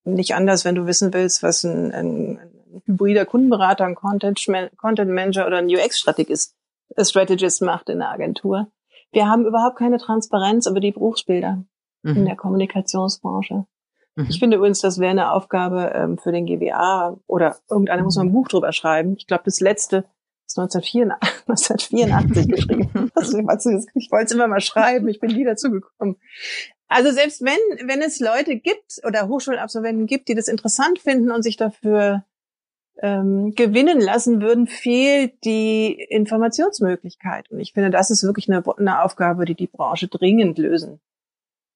nicht anders, wenn du wissen willst, was ein, ein, ein hybrider Kundenberater, ein Content, Manager oder ein UX-Strategist Strategist macht in der Agentur. Wir haben überhaupt keine Transparenz über die Berufsbilder mhm. in der Kommunikationsbranche. Mhm. Ich finde übrigens, das wäre eine Aufgabe ähm, für den GWA oder irgendeiner muss mal ein Buch drüber schreiben. Ich glaube, das letzte ist 1984, 1984 geschrieben. ich wollte es immer mal schreiben, ich bin nie dazu gekommen. Also selbst wenn, wenn es Leute gibt oder Hochschulabsolventen gibt, die das interessant finden und sich dafür ähm, gewinnen lassen würden, fehlt die Informationsmöglichkeit. Und ich finde, das ist wirklich eine, eine Aufgabe, die die Branche dringend lösen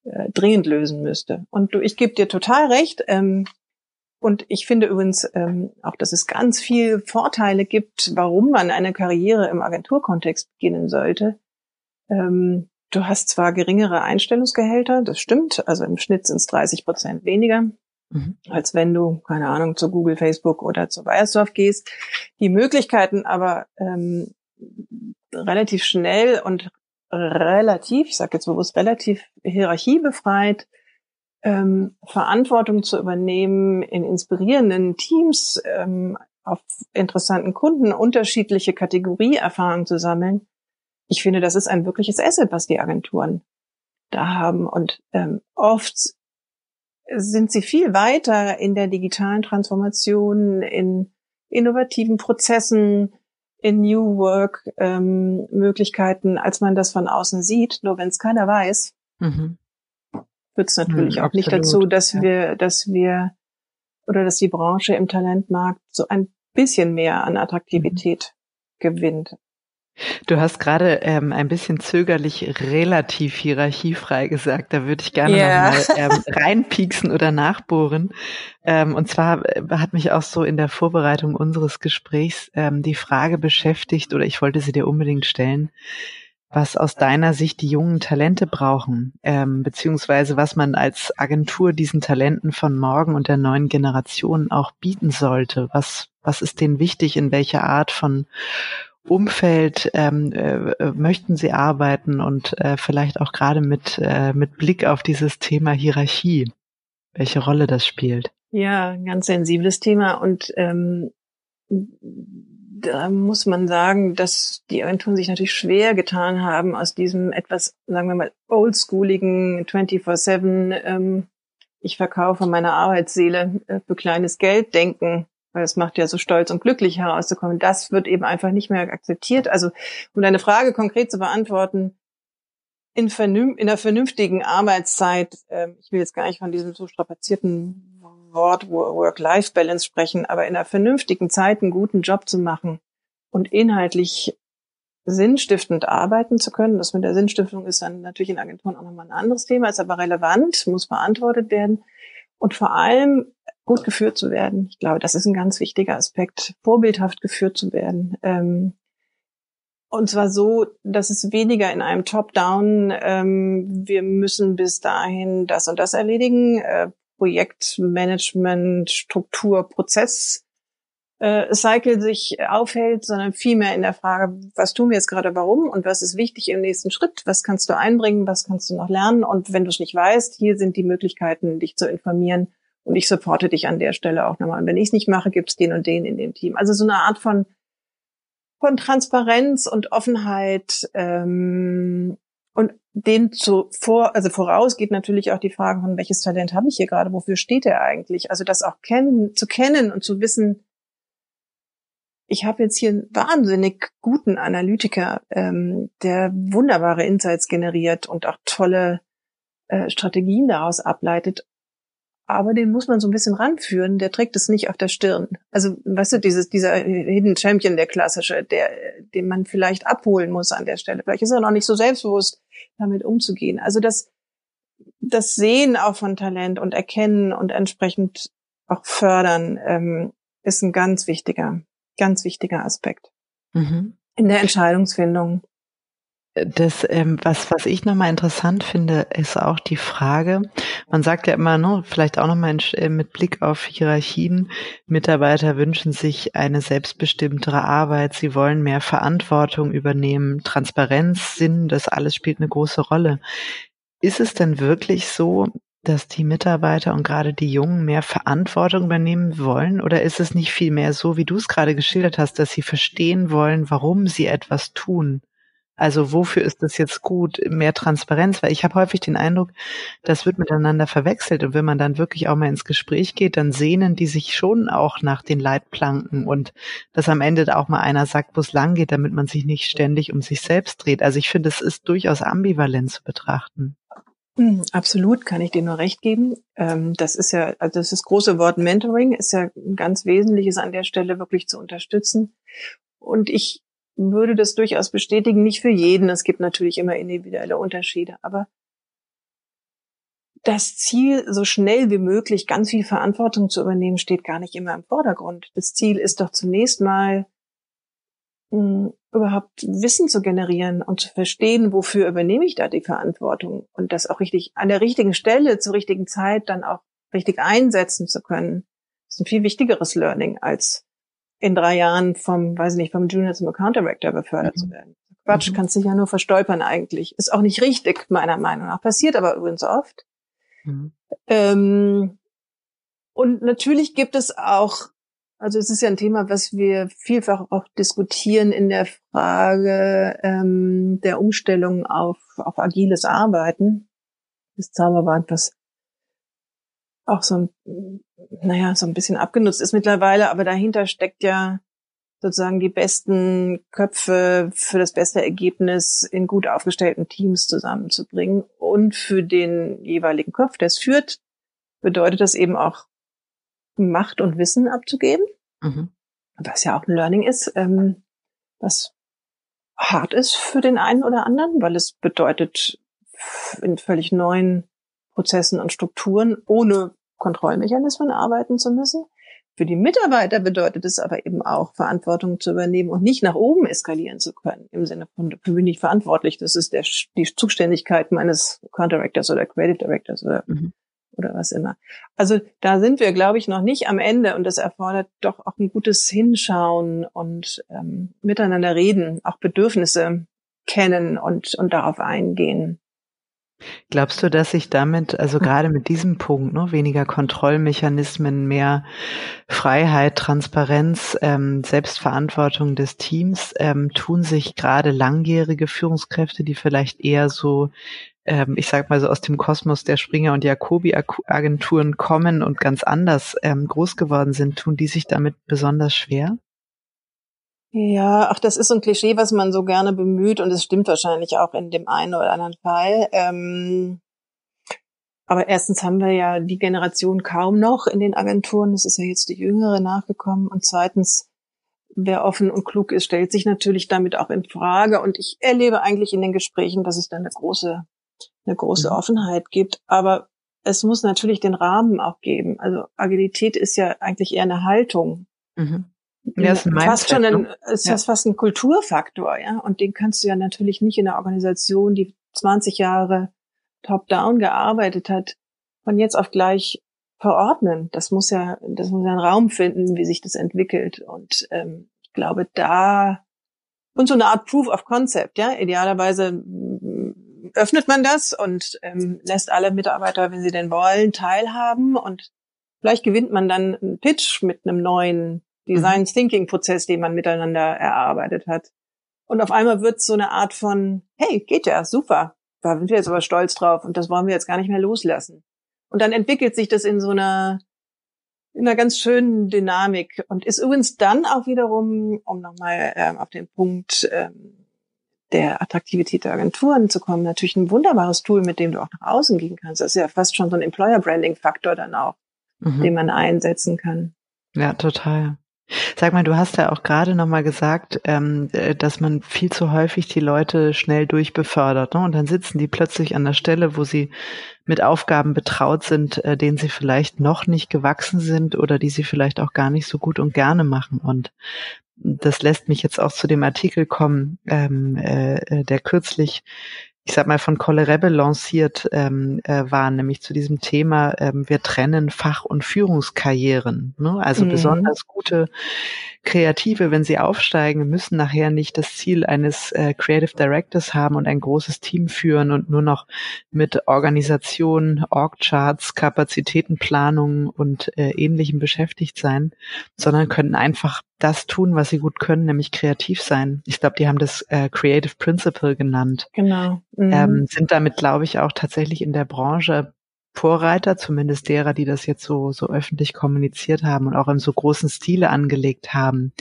äh, dringend lösen müsste. Und du, ich gebe dir total recht. Ähm, und ich finde übrigens ähm, auch, dass es ganz viel Vorteile gibt, warum man eine Karriere im Agenturkontext beginnen sollte. Ähm, du hast zwar geringere Einstellungsgehälter, das stimmt, also im Schnitt sind es 30 Prozent weniger, mhm. als wenn du, keine Ahnung, zu Google, Facebook oder zu Bayersdorf gehst. Die Möglichkeiten aber ähm, relativ schnell und relativ, ich sage jetzt bewusst relativ hierarchiebefreit, ähm, Verantwortung zu übernehmen in inspirierenden Teams, ähm, auf interessanten Kunden unterschiedliche Kategorieerfahrungen zu sammeln. Ich finde, das ist ein wirkliches Asset, was die Agenturen da haben. Und ähm, oft sind sie viel weiter in der digitalen Transformation, in innovativen Prozessen, in New Work ähm, Möglichkeiten, als man das von außen sieht. Nur wenn es keiner weiß, mhm. führt es natürlich mhm, auch nicht dazu, dass ja. wir, dass wir oder dass die Branche im Talentmarkt so ein bisschen mehr an Attraktivität mhm. gewinnt. Du hast gerade ähm, ein bisschen zögerlich relativ hierarchiefrei gesagt. Da würde ich gerne yeah. nochmal ähm, reinpieksen oder nachbohren. Ähm, und zwar äh, hat mich auch so in der Vorbereitung unseres Gesprächs ähm, die Frage beschäftigt, oder ich wollte sie dir unbedingt stellen, was aus deiner Sicht die jungen Talente brauchen, ähm, beziehungsweise was man als Agentur diesen Talenten von morgen und der neuen Generation auch bieten sollte. Was, was ist denen wichtig, in welcher Art von Umfeld ähm, äh, möchten Sie arbeiten und äh, vielleicht auch gerade mit, äh, mit Blick auf dieses Thema Hierarchie, welche Rolle das spielt? Ja, ein ganz sensibles Thema und ähm, da muss man sagen, dass die Agenturen sich natürlich schwer getan haben, aus diesem etwas, sagen wir mal, oldschooligen 24-7 ähm, ich verkaufe meine Arbeitsseele äh, für kleines Geld denken weil es macht ja so stolz und glücklich herauszukommen. Das wird eben einfach nicht mehr akzeptiert. Also, um deine Frage konkret zu beantworten, in, vernünf in einer vernünftigen Arbeitszeit, äh, ich will jetzt gar nicht von diesem so strapazierten Wort Work-Life-Balance sprechen, aber in einer vernünftigen Zeit einen guten Job zu machen und inhaltlich sinnstiftend arbeiten zu können. Das mit der Sinnstiftung ist dann natürlich in Agenturen auch nochmal ein anderes Thema, ist aber relevant, muss beantwortet werden. Und vor allem gut geführt zu werden. Ich glaube, das ist ein ganz wichtiger Aspekt, vorbildhaft geführt zu werden. Ähm, und zwar so, dass es weniger in einem Top-Down, ähm, wir müssen bis dahin das und das erledigen, äh, Projektmanagement, Struktur, Prozess, äh, Cycle sich aufhält, sondern vielmehr in der Frage, was tun wir jetzt gerade, warum und was ist wichtig im nächsten Schritt, was kannst du einbringen, was kannst du noch lernen und wenn du es nicht weißt, hier sind die Möglichkeiten, dich zu informieren und ich supporte dich an der Stelle auch nochmal. Und wenn ich es nicht mache, gibt's den und den in dem Team. Also so eine Art von, von Transparenz und Offenheit ähm, und den zu vor, also voraus geht natürlich auch die Frage von welches Talent habe ich hier gerade, wofür steht er eigentlich? Also das auch kennen, zu kennen und zu wissen, ich habe jetzt hier einen wahnsinnig guten Analytiker, ähm, der wunderbare Insights generiert und auch tolle äh, Strategien daraus ableitet aber den muss man so ein bisschen ranführen, der trägt es nicht auf der Stirn. Also, weißt du, dieses, dieser Hidden Champion, der klassische, der, den man vielleicht abholen muss an der Stelle. Vielleicht ist er noch nicht so selbstbewusst, damit umzugehen. Also das, das Sehen auch von Talent und Erkennen und entsprechend auch fördern, ähm, ist ein ganz wichtiger, ganz wichtiger Aspekt. Mhm. In der Entscheidungsfindung das, ähm, was, was ich nochmal interessant finde, ist auch die Frage, man sagt ja immer, ne, vielleicht auch nochmal äh, mit Blick auf Hierarchien, Mitarbeiter wünschen sich eine selbstbestimmtere Arbeit, sie wollen mehr Verantwortung übernehmen, Transparenz, Sinn, das alles spielt eine große Rolle. Ist es denn wirklich so, dass die Mitarbeiter und gerade die Jungen mehr Verantwortung übernehmen wollen? Oder ist es nicht vielmehr so, wie du es gerade geschildert hast, dass sie verstehen wollen, warum sie etwas tun? Also wofür ist das jetzt gut? Mehr Transparenz, weil ich habe häufig den Eindruck, das wird miteinander verwechselt und wenn man dann wirklich auch mal ins Gespräch geht, dann sehnen die sich schon auch nach den Leitplanken und dass am Ende auch mal einer sagt, wo es lang geht, damit man sich nicht ständig um sich selbst dreht. Also ich finde, es ist durchaus ambivalent zu betrachten. Hm, absolut, kann ich dir nur recht geben. Ähm, das ist ja, also das, das große Wort Mentoring ist ja ein ganz wesentliches an der Stelle wirklich zu unterstützen. Und ich würde das durchaus bestätigen, nicht für jeden. Es gibt natürlich immer individuelle Unterschiede, aber das Ziel, so schnell wie möglich ganz viel Verantwortung zu übernehmen, steht gar nicht immer im Vordergrund. Das Ziel ist doch zunächst mal mh, hm, überhaupt Wissen zu generieren und zu verstehen, wofür übernehme ich da die Verantwortung und das auch richtig an der richtigen Stelle zur richtigen Zeit dann auch richtig einsetzen zu können. Das ist ein viel wichtigeres Learning als in drei Jahren vom, weiß ich nicht, vom Junior zum Account Director befördert mhm. zu werden. Quatsch, mhm. kannst dich ja nur verstolpern eigentlich. Ist auch nicht richtig, meiner Meinung nach. Passiert aber übrigens oft. Mhm. Ähm, und natürlich gibt es auch, also es ist ja ein Thema, was wir vielfach auch diskutieren in der Frage ähm, der Umstellung auf, auf agiles Arbeiten. Das Zauberwort, was auch so ein, naja, so ein bisschen abgenutzt ist mittlerweile, aber dahinter steckt ja sozusagen die besten Köpfe für das beste Ergebnis in gut aufgestellten Teams zusammenzubringen. Und für den jeweiligen Kopf, der es führt, bedeutet das eben auch Macht und Wissen abzugeben, mhm. was ja auch ein Learning ist, ähm, was hart ist für den einen oder anderen, weil es bedeutet, in völlig neuen Prozessen und Strukturen ohne Kontrollmechanismen arbeiten zu müssen. Für die Mitarbeiter bedeutet es aber eben auch, Verantwortung zu übernehmen und nicht nach oben eskalieren zu können. Im Sinne von, dafür bin ich verantwortlich. Das ist der, die Zuständigkeit meines Account Directors oder Creative Directors oder, mhm. oder was immer. Also da sind wir, glaube ich, noch nicht am Ende und das erfordert doch auch ein gutes Hinschauen und ähm, miteinander reden, auch Bedürfnisse kennen und, und darauf eingehen. Glaubst du, dass sich damit, also gerade mit diesem Punkt, ne, weniger Kontrollmechanismen, mehr Freiheit, Transparenz, ähm, Selbstverantwortung des Teams, ähm, tun sich gerade langjährige Führungskräfte, die vielleicht eher so, ähm, ich sag mal so aus dem Kosmos der Springer und Jacobi Agenturen kommen und ganz anders ähm, groß geworden sind, tun die sich damit besonders schwer? Ja, ach, das ist so ein Klischee, was man so gerne bemüht und es stimmt wahrscheinlich auch in dem einen oder anderen Fall. Ähm, aber erstens haben wir ja die Generation kaum noch in den Agenturen. Es ist ja jetzt die Jüngere nachgekommen. Und zweitens, wer offen und klug ist, stellt sich natürlich damit auch in Frage. Und ich erlebe eigentlich in den Gesprächen, dass es da eine große, eine große mhm. Offenheit gibt. Aber es muss natürlich den Rahmen auch geben. Also Agilität ist ja eigentlich eher eine Haltung. Mhm. Ja, ist fast schon ein, ne? ist ja. fast ein Kulturfaktor, ja. Und den kannst du ja natürlich nicht in einer Organisation, die 20 Jahre top-down gearbeitet hat, von jetzt auf gleich verordnen. Das muss ja, das muss ja einen Raum finden, wie sich das entwickelt. Und ähm, ich glaube, da und so eine Art Proof of Concept, ja. Idealerweise mm, öffnet man das und ähm, lässt alle Mitarbeiter, wenn sie denn wollen, teilhaben und vielleicht gewinnt man dann einen Pitch mit einem neuen Design mhm. Thinking Prozess, den man miteinander erarbeitet hat. Und auf einmal wird so eine Art von, hey, geht ja, super. Da sind wir jetzt aber stolz drauf und das wollen wir jetzt gar nicht mehr loslassen. Und dann entwickelt sich das in so einer, in einer ganz schönen Dynamik und ist übrigens dann auch wiederum, um nochmal ähm, auf den Punkt ähm, der Attraktivität der Agenturen zu kommen, natürlich ein wunderbares Tool, mit dem du auch nach außen gehen kannst. Das ist ja fast schon so ein Employer Branding Faktor dann auch, mhm. den man einsetzen kann. Ja, total. Sag mal, du hast ja auch gerade nochmal gesagt, ähm, äh, dass man viel zu häufig die Leute schnell durchbefördert. Ne? Und dann sitzen die plötzlich an der Stelle, wo sie mit Aufgaben betraut sind, äh, denen sie vielleicht noch nicht gewachsen sind oder die sie vielleicht auch gar nicht so gut und gerne machen. Und das lässt mich jetzt auch zu dem Artikel kommen, ähm, äh, äh der kürzlich ich sag mal, von Colle Rebbe lanciert ähm, äh, waren, nämlich zu diesem Thema, ähm, wir trennen Fach- und Führungskarrieren. Ne? Also mhm. besonders gute Kreative, wenn sie aufsteigen, müssen nachher nicht das Ziel eines äh, Creative Directors haben und ein großes Team führen und nur noch mit Organisation, Org-Charts, Kapazitätenplanung und äh, ähnlichem beschäftigt sein, sondern können einfach das tun, was sie gut können, nämlich kreativ sein. Ich glaube, die haben das äh, Creative Principle genannt. Genau. Mhm. Ähm, sind damit, glaube ich, auch tatsächlich in der Branche Vorreiter, zumindest derer, die das jetzt so, so öffentlich kommuniziert haben und auch in so großen Stile angelegt haben.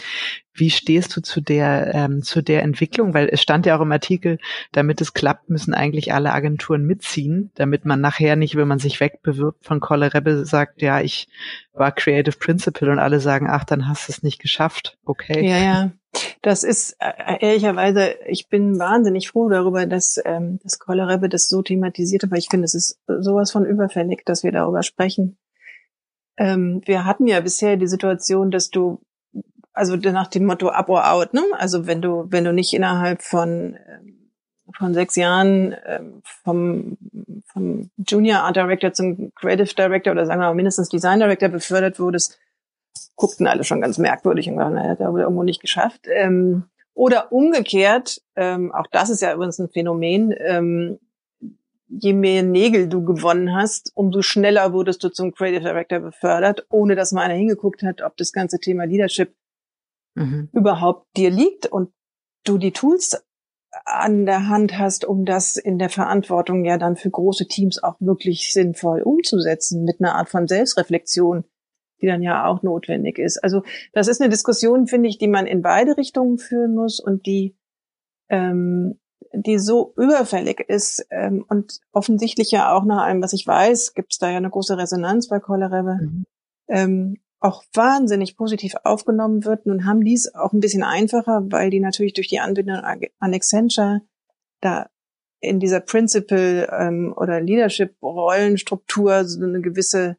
Wie stehst du zu der, ähm, zu der Entwicklung? Weil es stand ja auch im Artikel, damit es klappt, müssen eigentlich alle Agenturen mitziehen, damit man nachher nicht, wenn man sich wegbewirbt von Colle Rebbe, sagt, ja, ich war Creative Principal und alle sagen, ach, dann hast du es nicht geschafft. Okay. Ja, ja. Das ist äh, ehrlicherweise, ich bin wahnsinnig froh darüber, dass ähm, das Kollerebbe das so thematisiert weil ich finde, es ist sowas von überfällig, dass wir darüber sprechen. Ähm, wir hatten ja bisher die Situation, dass du, also nach dem Motto up or out, ne? Also wenn du, wenn du nicht innerhalb von ähm, von sechs Jahren ähm, vom, vom Junior Art Director zum Creative Director oder sagen wir mal mindestens Design Director befördert wurdest, guckten alle schon ganz merkwürdig und gesagt, naja, hat er irgendwo nicht geschafft. Ähm, oder umgekehrt, ähm, auch das ist ja übrigens ein Phänomen, ähm, je mehr Nägel du gewonnen hast, umso schneller wurdest du zum Creative Director befördert, ohne dass mal einer hingeguckt hat, ob das ganze Thema Leadership mhm. überhaupt dir liegt und du die Tools an der Hand hast, um das in der Verantwortung ja dann für große Teams auch wirklich sinnvoll umzusetzen, mit einer Art von Selbstreflexion, die dann ja auch notwendig ist. Also das ist eine Diskussion, finde ich, die man in beide Richtungen führen muss und die ähm, die so überfällig ist ähm, und offensichtlich ja auch nach allem, was ich weiß, gibt es da ja eine große Resonanz bei Cholera. Mhm. Ähm, auch wahnsinnig positiv aufgenommen wird. Nun haben die es auch ein bisschen einfacher, weil die natürlich durch die Anbindung an Accenture da in dieser Principal ähm, oder Leadership-Rollenstruktur so eine gewisse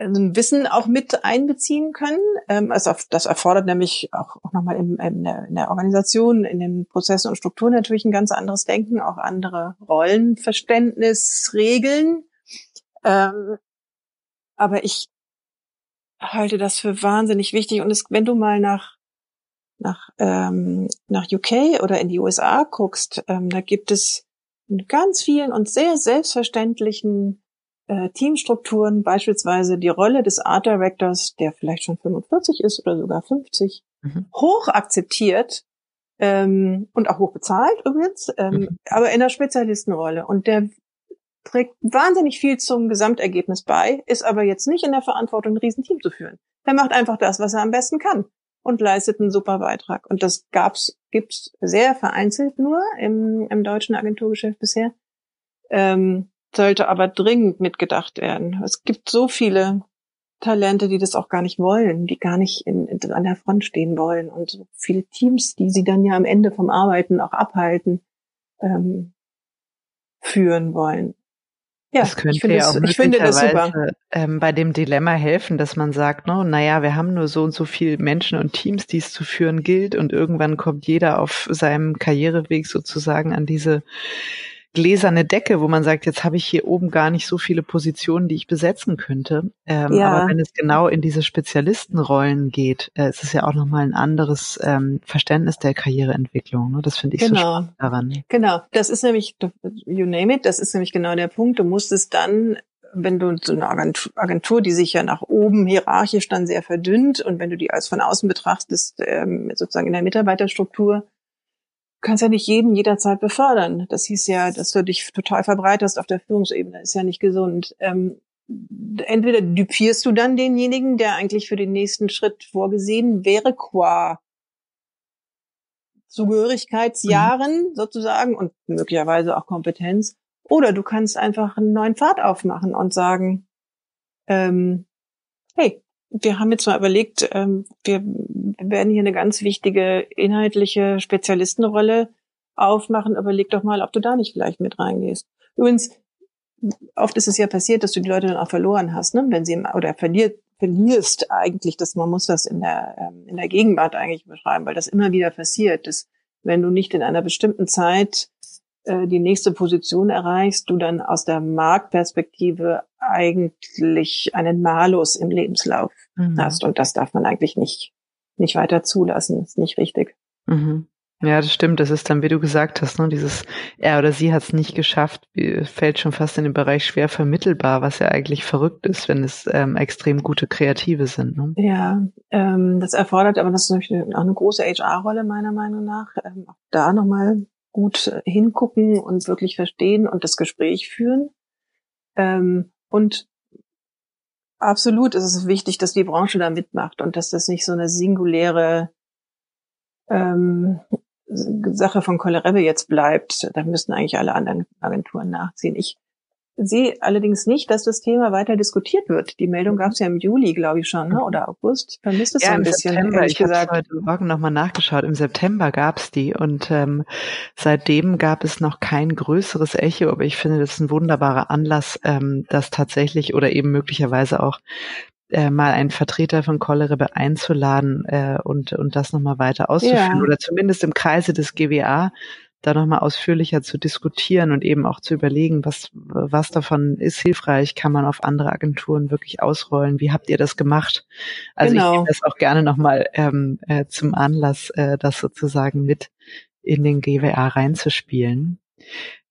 Wissen auch mit einbeziehen können. Ähm, also das erfordert nämlich auch, nochmal in, der, Organisation, in den Prozessen und Strukturen natürlich ein ganz anderes Denken, auch andere Rollenverständnis, Regeln. Ähm, aber ich halte das für wahnsinnig wichtig. Und es, wenn du mal nach nach ähm, nach UK oder in die USA guckst, ähm, da gibt es in ganz vielen und sehr selbstverständlichen äh, Teamstrukturen, beispielsweise die Rolle des Art Directors, der vielleicht schon 45 ist oder sogar 50, mhm. hoch akzeptiert ähm, und auch hoch bezahlt übrigens, ähm, mhm. aber in der Spezialistenrolle. Und der trägt wahnsinnig viel zum Gesamtergebnis bei, ist aber jetzt nicht in der Verantwortung, ein Riesenteam zu führen. Er macht einfach das, was er am besten kann und leistet einen super Beitrag. Und das gab's, gibt's sehr vereinzelt nur im, im deutschen Agenturgeschäft bisher. Ähm, sollte aber dringend mitgedacht werden. Es gibt so viele Talente, die das auch gar nicht wollen, die gar nicht in, in, an der Front stehen wollen und so viele Teams, die sie dann ja am Ende vom Arbeiten auch abhalten, ähm, führen wollen. Ja, das könnte ich finde, ja auch das, ich finde das super. Ähm, bei dem Dilemma helfen, dass man sagt, no, naja, wir haben nur so und so viele Menschen und Teams, die es zu führen gilt und irgendwann kommt jeder auf seinem Karriereweg sozusagen an diese gläserne Decke, wo man sagt, jetzt habe ich hier oben gar nicht so viele Positionen, die ich besetzen könnte. Ähm, ja. Aber wenn es genau in diese Spezialistenrollen geht, äh, ist es ja auch nochmal ein anderes ähm, Verständnis der Karriereentwicklung. Ne? Das finde ich genau. so spannend daran. Genau, das ist nämlich, you name it, das ist nämlich genau der Punkt. Du musst es dann wenn du so eine Agentur, die sich ja nach oben hierarchisch dann sehr verdünnt und wenn du die als von außen betrachtest, ähm, sozusagen in der Mitarbeiterstruktur, kannst ja nicht jeden jederzeit befördern. Das hieß ja, dass du dich total verbreiterst auf der Führungsebene. Ist ja nicht gesund. Ähm, entweder dupierst du dann denjenigen, der eigentlich für den nächsten Schritt vorgesehen wäre, qua Zugehörigkeitsjahren mhm. sozusagen und möglicherweise auch Kompetenz. Oder du kannst einfach einen neuen Pfad aufmachen und sagen, ähm, hey, wir haben jetzt mal überlegt, ähm, wir werden hier eine ganz wichtige inhaltliche Spezialistenrolle aufmachen. Überleg doch mal, ob du da nicht vielleicht mit reingehst. Übrigens, oft ist es ja passiert, dass du die Leute dann auch verloren hast, ne? wenn sie oder verliert, verlierst eigentlich, dass man muss das in der ähm, in der Gegenwart eigentlich beschreiben, weil das immer wieder passiert, dass wenn du nicht in einer bestimmten Zeit äh, die nächste Position erreichst, du dann aus der Marktperspektive eigentlich einen Malus im Lebenslauf mhm. hast. Und das darf man eigentlich nicht, nicht weiter zulassen. ist nicht richtig. Mhm. Ja, das stimmt. Das ist dann, wie du gesagt hast, ne, dieses er oder sie hat es nicht geschafft, fällt schon fast in den Bereich schwer vermittelbar, was ja eigentlich verrückt ist, wenn es ähm, extrem gute Kreative sind. Ne? Ja, ähm, das erfordert aber das ist natürlich auch eine große HR-Rolle meiner Meinung nach. Ähm, auch da nochmal gut hingucken und wirklich verstehen und das Gespräch führen. Ähm, und absolut ist es wichtig, dass die Branche da mitmacht und dass das nicht so eine singuläre ähm, Sache von Kolerebbe jetzt bleibt. Da müssten eigentlich alle anderen Agenturen nachziehen. Ich sehe allerdings nicht, dass das Thema weiter diskutiert wird. Die Meldung gab es ja im Juli, glaube ich schon, ne? oder August. Vermisst es ja, so ein bisschen, September. ehrlich ich gesagt. heute Morgen nochmal nachgeschaut. Im September gab es die und ähm, seitdem gab es noch kein größeres Echo, aber ich finde, das ist ein wunderbarer Anlass, ähm, das tatsächlich oder eben möglicherweise auch äh, mal einen Vertreter von Choleribe einzuladen äh, und, und das nochmal weiter auszuführen ja. oder zumindest im Kreise des GWA da nochmal ausführlicher zu diskutieren und eben auch zu überlegen, was, was davon ist hilfreich, kann man auf andere Agenturen wirklich ausrollen, wie habt ihr das gemacht? Also genau. ich nehme das auch gerne nochmal ähm, äh, zum Anlass, äh, das sozusagen mit in den GWA reinzuspielen.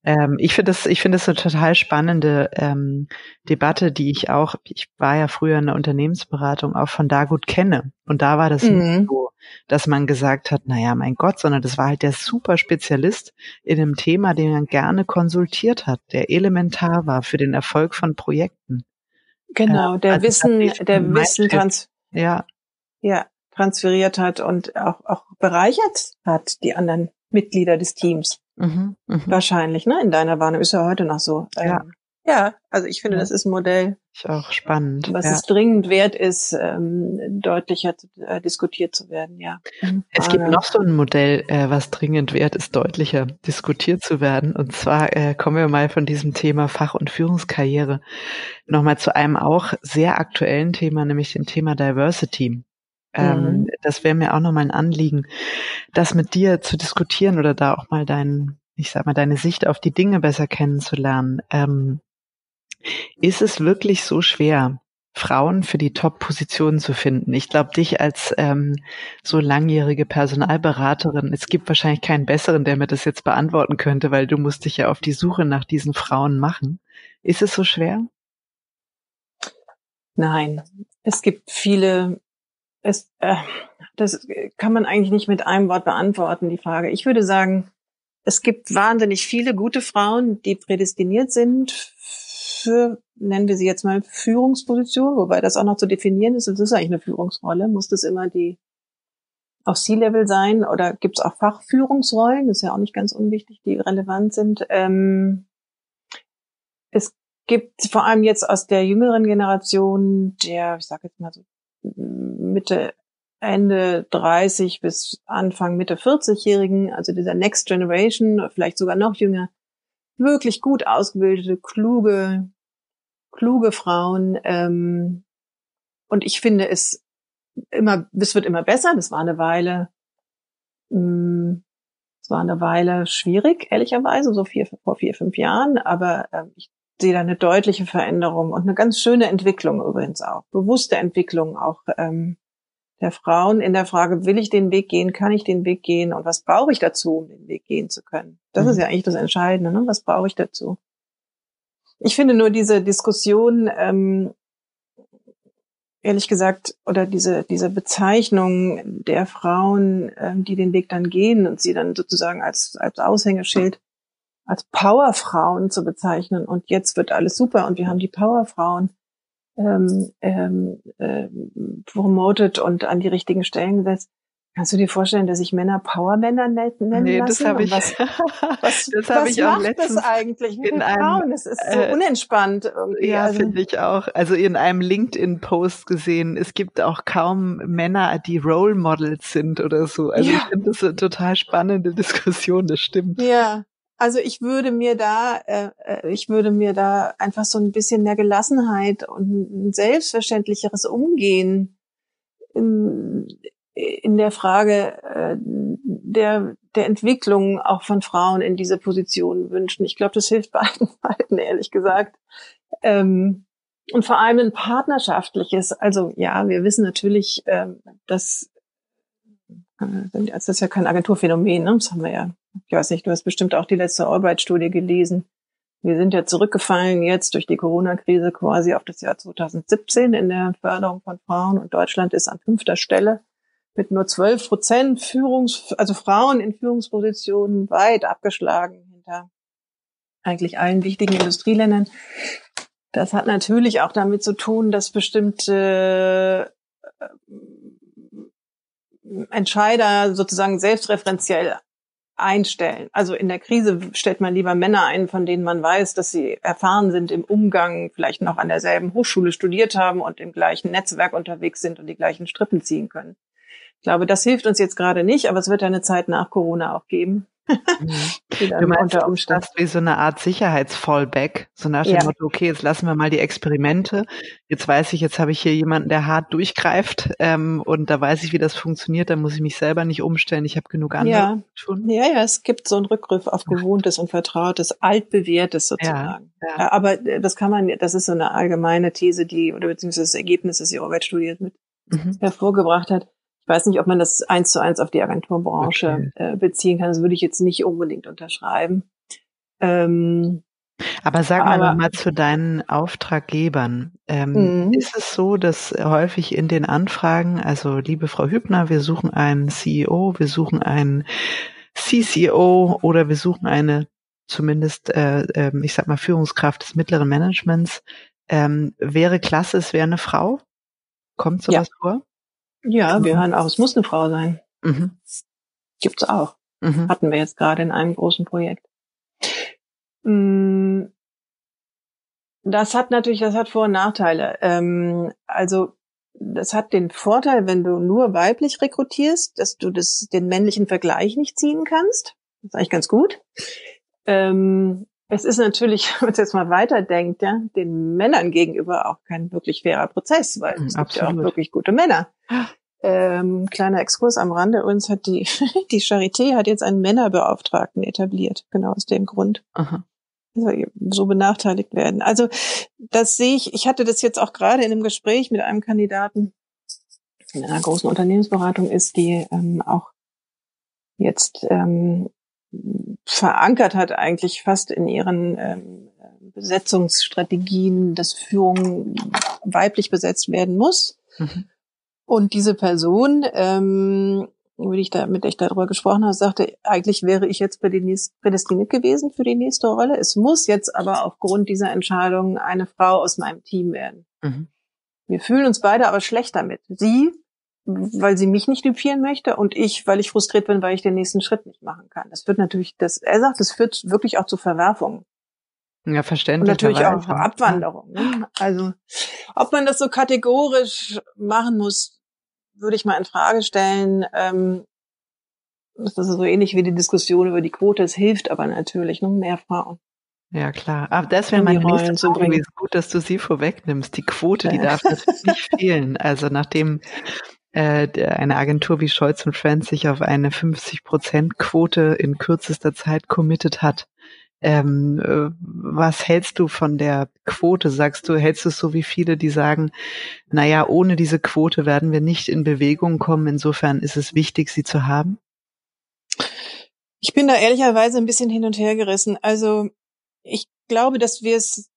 Ähm, ich finde das, ich finde das eine total spannende ähm, Debatte, die ich auch, ich war ja früher in der Unternehmensberatung auch von da gut kenne. Und da war das mhm. so, dass man gesagt hat, naja, mein Gott, sondern das war halt der super Spezialist in einem Thema, den man gerne konsultiert hat, der elementar war für den Erfolg von Projekten. Genau, der also Wissen, der Wissen trans ja. ja, transferiert hat und auch, auch bereichert hat, die anderen Mitglieder des Teams. Mhm, mh. Wahrscheinlich, ne? In deiner Wahrnehmung ist ja heute noch so. Ja. Ähm, Ja, also ich finde, das ist ein Modell. Ist auch spannend. Was ja. es dringend wert ist, ähm, deutlicher äh, diskutiert zu werden, ja. Es gibt noch so ein Modell, äh, was dringend wert ist, deutlicher diskutiert zu werden. Und zwar äh, kommen wir mal von diesem Thema Fach- und Führungskarriere nochmal zu einem auch sehr aktuellen Thema, nämlich dem Thema Diversity. Ähm, mhm. Das wäre mir auch nochmal ein Anliegen, das mit dir zu diskutieren oder da auch mal dein, ich sag mal, deine Sicht auf die Dinge besser kennenzulernen. Ähm, ist es wirklich so schwer, Frauen für die Top-Positionen zu finden? Ich glaube, dich als ähm, so langjährige Personalberaterin, es gibt wahrscheinlich keinen besseren, der mir das jetzt beantworten könnte, weil du musst dich ja auf die Suche nach diesen Frauen machen. Ist es so schwer? Nein, es gibt viele. Es, äh, das kann man eigentlich nicht mit einem Wort beantworten, die Frage. Ich würde sagen, es gibt wahnsinnig viele gute Frauen, die prädestiniert sind für, nennen wir sie jetzt mal Führungsposition, wobei das auch noch zu definieren ist, es ist eigentlich eine Führungsrolle, muss das immer die auf C-Level sein oder gibt es auch Fachführungsrollen, das ist ja auch nicht ganz unwichtig, die relevant sind. Ähm, es gibt vor allem jetzt aus der jüngeren Generation, der, ich sage jetzt mal so Mitte, Ende 30 bis Anfang Mitte 40-Jährigen, also dieser Next Generation, vielleicht sogar noch jünger, wirklich gut ausgebildete, kluge, kluge Frauen. Ähm, und ich finde es immer, es wird immer besser. Das war eine Weile, mh, mm, es war eine Weile schwierig, ehrlicherweise, so vier, vor vier, fünf Jahren. Aber äh, ich sehe da eine deutliche Veränderung und eine ganz schöne Entwicklung übrigens auch, bewusste Entwicklung auch ähm, der Frauen in der Frage, will ich den Weg gehen, kann ich den Weg gehen und was brauche ich dazu, um den Weg gehen zu können? Das mhm. ist ja eigentlich das Entscheidende, ne? was brauche ich dazu? Ich finde nur diese Diskussion, ähm, ehrlich gesagt, oder diese, diese Bezeichnung der Frauen, ähm, die den Weg dann gehen und sie dann sozusagen als, als Aushängeschild, als Powerfrauen zu bezeichnen und jetzt wird alles super und wir haben die Powerfrauen ähm, ähm, äh, promotet und an die richtigen Stellen gesetzt. Kannst du dir vorstellen, dass ich Männer Powermänner nennen nee, das habe ich. Was, was, das was ich auch letztens das eigentlich mit in einem, Frauen? Es ist so äh, unentspannt irgendwie. Ja, also, finde ich auch. Also in einem LinkedIn-Post gesehen, es gibt auch kaum Männer, die Role Models sind oder so. Also ja. ich finde das eine total spannende Diskussion, das stimmt. Ja, also ich würde mir da, äh, äh, ich würde mir da einfach so ein bisschen mehr Gelassenheit und ein selbstverständlicheres Umgehen in, in der Frage äh, der, der Entwicklung auch von Frauen in diese Position wünschen. Ich glaube, das hilft beiden Seiten, ehrlich gesagt. Ähm, und vor allem ein partnerschaftliches. Also ja, wir wissen natürlich, ähm, dass äh, das ist ja kein Agenturphänomen, ne? das haben wir ja ich weiß nicht, du hast bestimmt auch die letzte Albright-Studie gelesen. Wir sind ja zurückgefallen jetzt durch die Corona-Krise quasi auf das Jahr 2017 in der Förderung von Frauen und Deutschland ist an fünfter Stelle mit nur 12 Prozent Führungs, also Frauen in Führungspositionen weit abgeschlagen hinter eigentlich allen wichtigen Industrieländern. Das hat natürlich auch damit zu tun, dass bestimmte äh, Entscheider sozusagen selbstreferenziell einstellen. Also in der Krise stellt man lieber Männer ein, von denen man weiß, dass sie erfahren sind im Umgang, vielleicht noch an derselben Hochschule studiert haben und im gleichen Netzwerk unterwegs sind und die gleichen Strippen ziehen können. Ich glaube, das hilft uns jetzt gerade nicht, aber es wird eine Zeit nach Corona auch geben, Mhm. du meinst, unter Umständen. Das wie so eine Art Sicherheitsfallback, so nach dem ja. Motto, okay, jetzt lassen wir mal die Experimente. Jetzt weiß ich, jetzt habe ich hier jemanden, der hart durchgreift ähm, und da weiß ich, wie das funktioniert. Da muss ich mich selber nicht umstellen. Ich habe genug andere ja. schon. Ja, ja, es gibt so einen Rückgriff auf Gewohntes und Vertrautes, altbewährtes sozusagen. Ja, ja. Aber äh, das kann man, das ist so eine allgemeine These, die oder beziehungsweise das Ergebnis, das die Arbeitsstudie mit mhm. hervorgebracht hat weiß nicht, ob man das eins zu eins auf die Agenturbranche okay. äh, beziehen kann. Das würde ich jetzt nicht unbedingt unterschreiben. Ähm, aber sag mal nochmal zu deinen Auftraggebern. Ähm, mhm. Ist es so, dass häufig in den Anfragen, also liebe Frau Hübner, wir suchen einen CEO, wir suchen einen CCO oder wir suchen eine zumindest, äh, äh, ich sag mal, Führungskraft des mittleren Managements. Ähm, wäre klasse, es wäre eine Frau? Kommt sowas ja. vor? Ja, wir hören auch, es muss eine Frau sein. Mhm. Gibt's auch. Mhm. Hatten wir jetzt gerade in einem großen Projekt. Mm, Das hat natürlich, das hat Vor- und Nachteile. Ähm, also das hat den Vorteil, wenn du nur weiblich rekrutierst, dass du das, den männlichen Vergleich nicht ziehen kannst. Das ist eigentlich ganz gut. Ähm, es ist natürlich, wenn man jetzt mal weiterdenkt, ja, den Männern gegenüber auch kein wirklich fairer Prozess, weil es gibt ja auch wirklich gute Männer. Ähm, kleiner Exkurs am Rande, uns hat die, die Charité hat jetzt einen Männerbeauftragten etabliert, genau aus dem Grund. Aha. So benachteiligt werden. Also das sehe ich, ich hatte das jetzt auch gerade in einem Gespräch mit einem Kandidaten in einer großen Unternehmensberatung ist, die ähm, auch jetzt ähm, verankert hat eigentlich fast in ihren ähm, Besetzungsstrategien, dass Führung weiblich besetzt werden muss. Mhm. Und diese Person, ähm, wie ich da, mit der ich darüber gesprochen habe, sagte, eigentlich wäre ich jetzt prädestiniert gewesen für die nächste Rolle. Es muss jetzt aber aufgrund dieser Entscheidung eine Frau aus meinem Team werden. Mhm. Wir fühlen uns beide aber schlecht damit. Sie weil sie mich nicht typieren möchte und ich, weil ich frustriert bin, weil ich den nächsten Schritt nicht machen kann. Das wird natürlich, das, er sagt, das führt wirklich auch zu Verwerfungen. Ja, verständlich. Und natürlich auch Abwanderung. Ne? Also, ob man das so kategorisch machen muss, würde ich mal in Frage stellen. Ähm, das ist so ähnlich wie die Diskussion über die Quote. Es hilft aber natürlich, noch mehr Frauen. Ja, klar. Aber das wäre meine nächste Frage. Ist gut, dass du sie vorwegnimmst. Die Quote, die darf natürlich nicht fehlen. Also nachdem eine Agentur wie Scholz und Friends sich auf eine 50-Prozent-Quote in kürzester Zeit committed hat. Ähm, äh, was hältst du von der Quote? Sagst du, hältst du es so wie viele, die sagen, naja, ohne diese Quote werden wir nicht in Bewegung kommen. Insofern ist es wichtig, sie zu haben? Ich bin da ehrlicherweise ein bisschen hin und her gerissen. Also ich glaube, dass wir es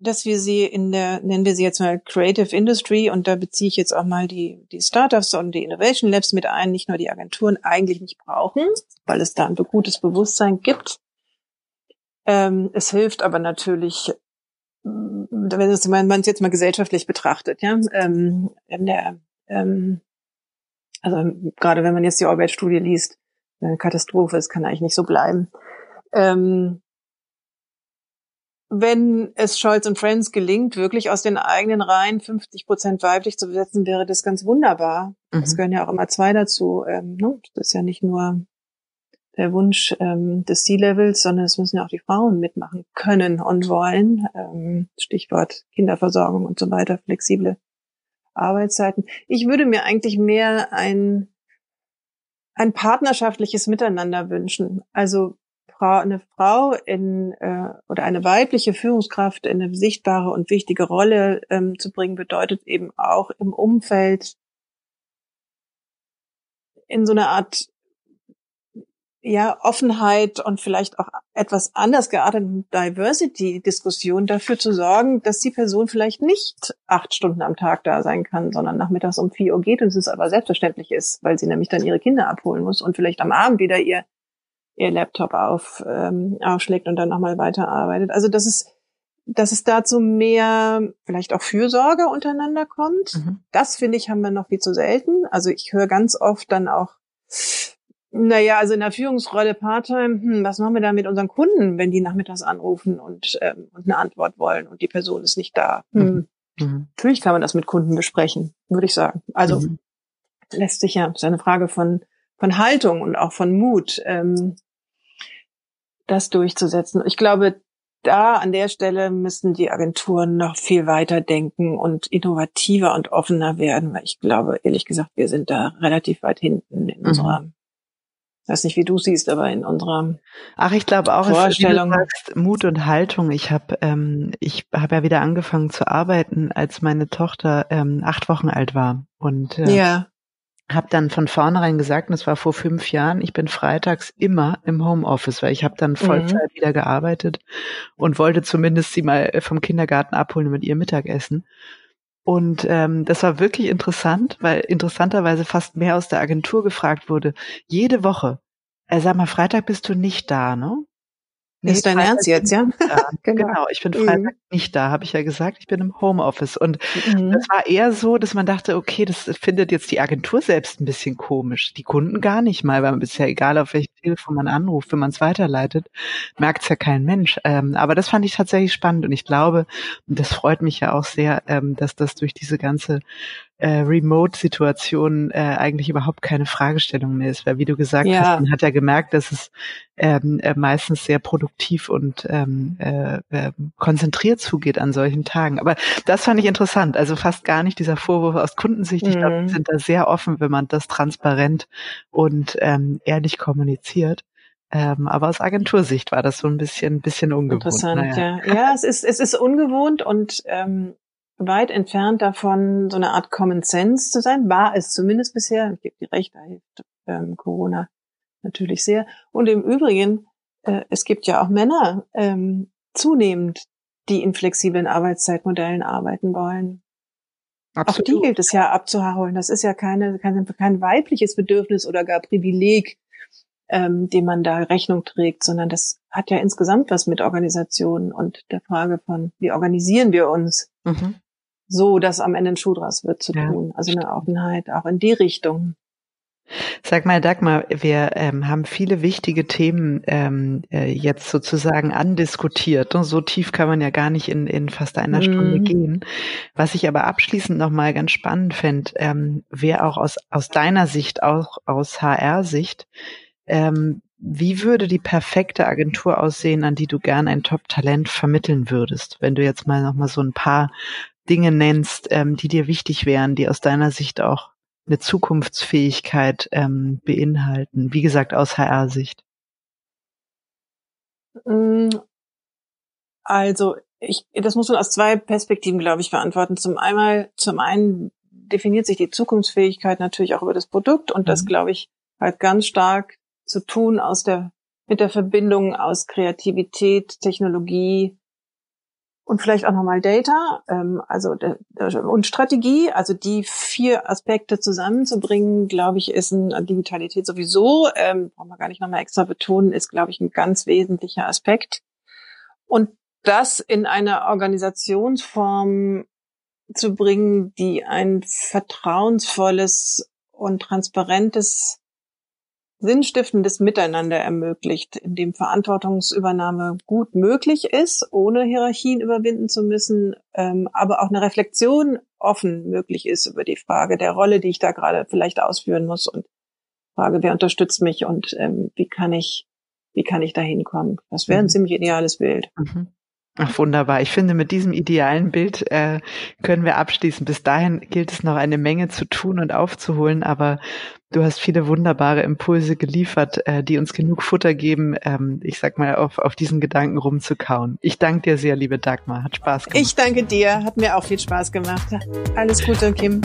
dass wir sie in der, nennen wir sie jetzt mal Creative Industry, und da beziehe ich jetzt auch mal die, die Startups und die Innovation Labs mit ein, nicht nur die Agenturen, eigentlich nicht brauchen, weil es da ein gutes Bewusstsein gibt. Ähm, es hilft aber natürlich, wenn man es jetzt mal gesellschaftlich betrachtet, ja, ähm, in der, ähm, also gerade wenn man jetzt die Orbit-Studie liest, eine Katastrophe, es kann eigentlich nicht so bleiben. Ähm, wenn es Scholz und Friends gelingt, wirklich aus den eigenen Reihen 50 Prozent weiblich zu besetzen, wäre das ganz wunderbar. Mhm. Es gehören ja auch immer zwei dazu. Ähm, ne? Das ist ja nicht nur der Wunsch ähm, des C-Levels, sondern es müssen ja auch die Frauen mitmachen können und wollen. Ähm, Stichwort Kinderversorgung und so weiter, flexible Arbeitszeiten. Ich würde mir eigentlich mehr ein, ein partnerschaftliches Miteinander wünschen. Also Frau, eine Frau in äh, oder eine weibliche Führungskraft in eine sichtbare und wichtige Rolle ähm, zu bringen, bedeutet eben auch im Umfeld in so einer Art ja Offenheit und vielleicht auch etwas anders gearteten Diversity-Diskussion dafür zu sorgen, dass die Person vielleicht nicht acht Stunden am Tag da sein kann, sondern nachmittags um vier Uhr geht und es aber selbstverständlich ist, weil sie nämlich dann ihre Kinder abholen muss und vielleicht am Abend wieder ihr ihr Laptop auf, ähm, aufschlägt und dann nochmal weiterarbeitet. Also dass es, dass es dazu mehr vielleicht auch Fürsorge untereinander kommt. Mhm. Das finde ich haben wir noch viel zu selten. Also ich höre ganz oft dann auch, naja, also in der Führungsrolle Part-Time, hm, was machen wir da mit unseren Kunden, wenn die nachmittags anrufen und, ähm, und eine Antwort wollen und die Person ist nicht da? Hm. Mhm. mhm. Natürlich kann man das mit Kunden besprechen, würde ich sagen. Also mhm. lässt sich ja, ist eine Frage von, von Haltung und auch von Mut. Ähm, das durchzusetzen. Ich glaube, da an der Stelle müssen die Agenturen noch viel weiter denken und innovativer und offener werden, weil ich glaube, ehrlich gesagt, wir sind da relativ weit hinten in mhm. unserer ich weiß nicht, wie du siehst, aber in unserer Ach, ich glaube auch, Vorstellung. Es, sagst, Mut und Haltung. Ich habe ähm, ich habe ja wieder angefangen zu arbeiten, als meine Tochter ähm, acht Wochen alt war und äh, ja habe dann von vornherein gesagt, und das war vor fünf Jahren, ich bin freitags immer im Homeoffice, weil ich habe dann Vollzeit mhm. wieder gearbeitet und wollte zumindest sie mal vom Kindergarten abholen mit ihr Mittagessen. Und ähm, das war wirklich interessant, weil interessanterweise fast mehr aus der Agentur gefragt wurde. Jede Woche. Er äh, sag mal, Freitag bist du nicht da, ne? Nee, ist dein Ernst jetzt, ja? ja genau. genau. ich bin Freitag mhm. nicht da, habe ich ja gesagt. Ich bin im Homeoffice. Und mhm. das war eher so, dass man dachte, okay, das findet jetzt die Agentur selbst ein bisschen komisch. Die Kunden gar nicht mal, weil man bisher, egal auf welches Telefon man anruft, wenn man es weiterleitet, merkt es ja kein Mensch. Ähm, aber das fand ich tatsächlich spannend und ich glaube, und das freut mich ja auch sehr, ähm, dass das durch diese ganze äh, Remote-Situation äh, eigentlich überhaupt keine Fragestellung mehr ist, weil wie du gesagt ja. hast, man hat ja gemerkt, dass es ähm, äh, meistens sehr produktiv und ähm, äh, äh, konzentriert zugeht an solchen Tagen. Aber das fand ich interessant. Also fast gar nicht dieser Vorwurf aus Kundensicht. Ich glaube, wir mhm. sind da sehr offen, wenn man das transparent und ähm, ehrlich kommuniziert. Ähm, aber aus Agentursicht war das so ein bisschen, bisschen ungewohnt. Interessant, naja. ja. Ja, es ist, es ist ungewohnt und ähm, weit entfernt davon, so eine Art Common Sense zu sein, war es zumindest bisher. Ich gebe dir recht, da hilft ähm, Corona natürlich sehr. Und im Übrigen, äh, es gibt ja auch Männer ähm, zunehmend, die in flexiblen Arbeitszeitmodellen arbeiten wollen. Absolut. Auch die gilt es ja abzuholen. Das ist ja keine, keine, kein weibliches Bedürfnis oder gar Privileg, ähm, dem man da Rechnung trägt, sondern das hat ja insgesamt was mit Organisationen und der Frage von, wie organisieren wir uns? Mhm so, dass am Ende ein Schuh draus wird zu ja, tun. Also eine Offenheit auch in die Richtung. Sag mal, Dagmar, wir ähm, haben viele wichtige Themen ähm, äh, jetzt sozusagen andiskutiert. Und so tief kann man ja gar nicht in, in fast einer Stunde mhm. gehen. Was ich aber abschließend nochmal ganz spannend fände, ähm, wäre auch aus, aus deiner Sicht, auch aus HR-Sicht, ähm, wie würde die perfekte Agentur aussehen, an die du gern ein Top-Talent vermitteln würdest? Wenn du jetzt mal nochmal so ein paar Dinge nennst, ähm, die dir wichtig wären, die aus deiner Sicht auch eine Zukunftsfähigkeit ähm, beinhalten? Wie gesagt, aus HR-Sicht. Mm, also, ich, das muss man aus zwei Perspektiven, glaube ich, beantworten. Zum einmal, zum einen definiert sich die Zukunftsfähigkeit natürlich auch über das Produkt und das, mhm. glaube ich, hat ganz stark zu tun aus der, mit der Verbindung aus Kreativität, Technologie, und vielleicht auch nochmal Data, ähm, also und Strategie, also die vier Aspekte zusammenzubringen, glaube ich, ist ein Digitalität sowieso, ähm, brauchen wir gar nicht nochmal extra betonen, ist, glaube ich, ein ganz wesentlicher Aspekt. Und das in einer Organisationsform zu bringen, die ein vertrauensvolles und transparentes sinnstiftendes Miteinander ermöglicht, in dem Verantwortungsübernahme gut möglich ist, ohne Hierarchien überwinden zu müssen, ähm, aber auch eine Reflexion offen möglich ist über die Frage der Rolle, die ich da gerade vielleicht ausführen muss und Frage, wer unterstützt mich und ähm, wie kann ich, wie kann ich da hinkommen? Das wäre ein mhm. ziemlich ideales Bild. Mhm. Ach, wunderbar. Ich finde, mit diesem idealen Bild äh, können wir abschließen. Bis dahin gilt es noch eine Menge zu tun und aufzuholen, aber du hast viele wunderbare Impulse geliefert, äh, die uns genug Futter geben, ähm, ich sag mal, auf, auf diesen Gedanken rumzukauen. Ich danke dir sehr, liebe Dagmar. Hat Spaß gemacht. Ich danke dir. Hat mir auch viel Spaß gemacht. Alles Gute, Kim.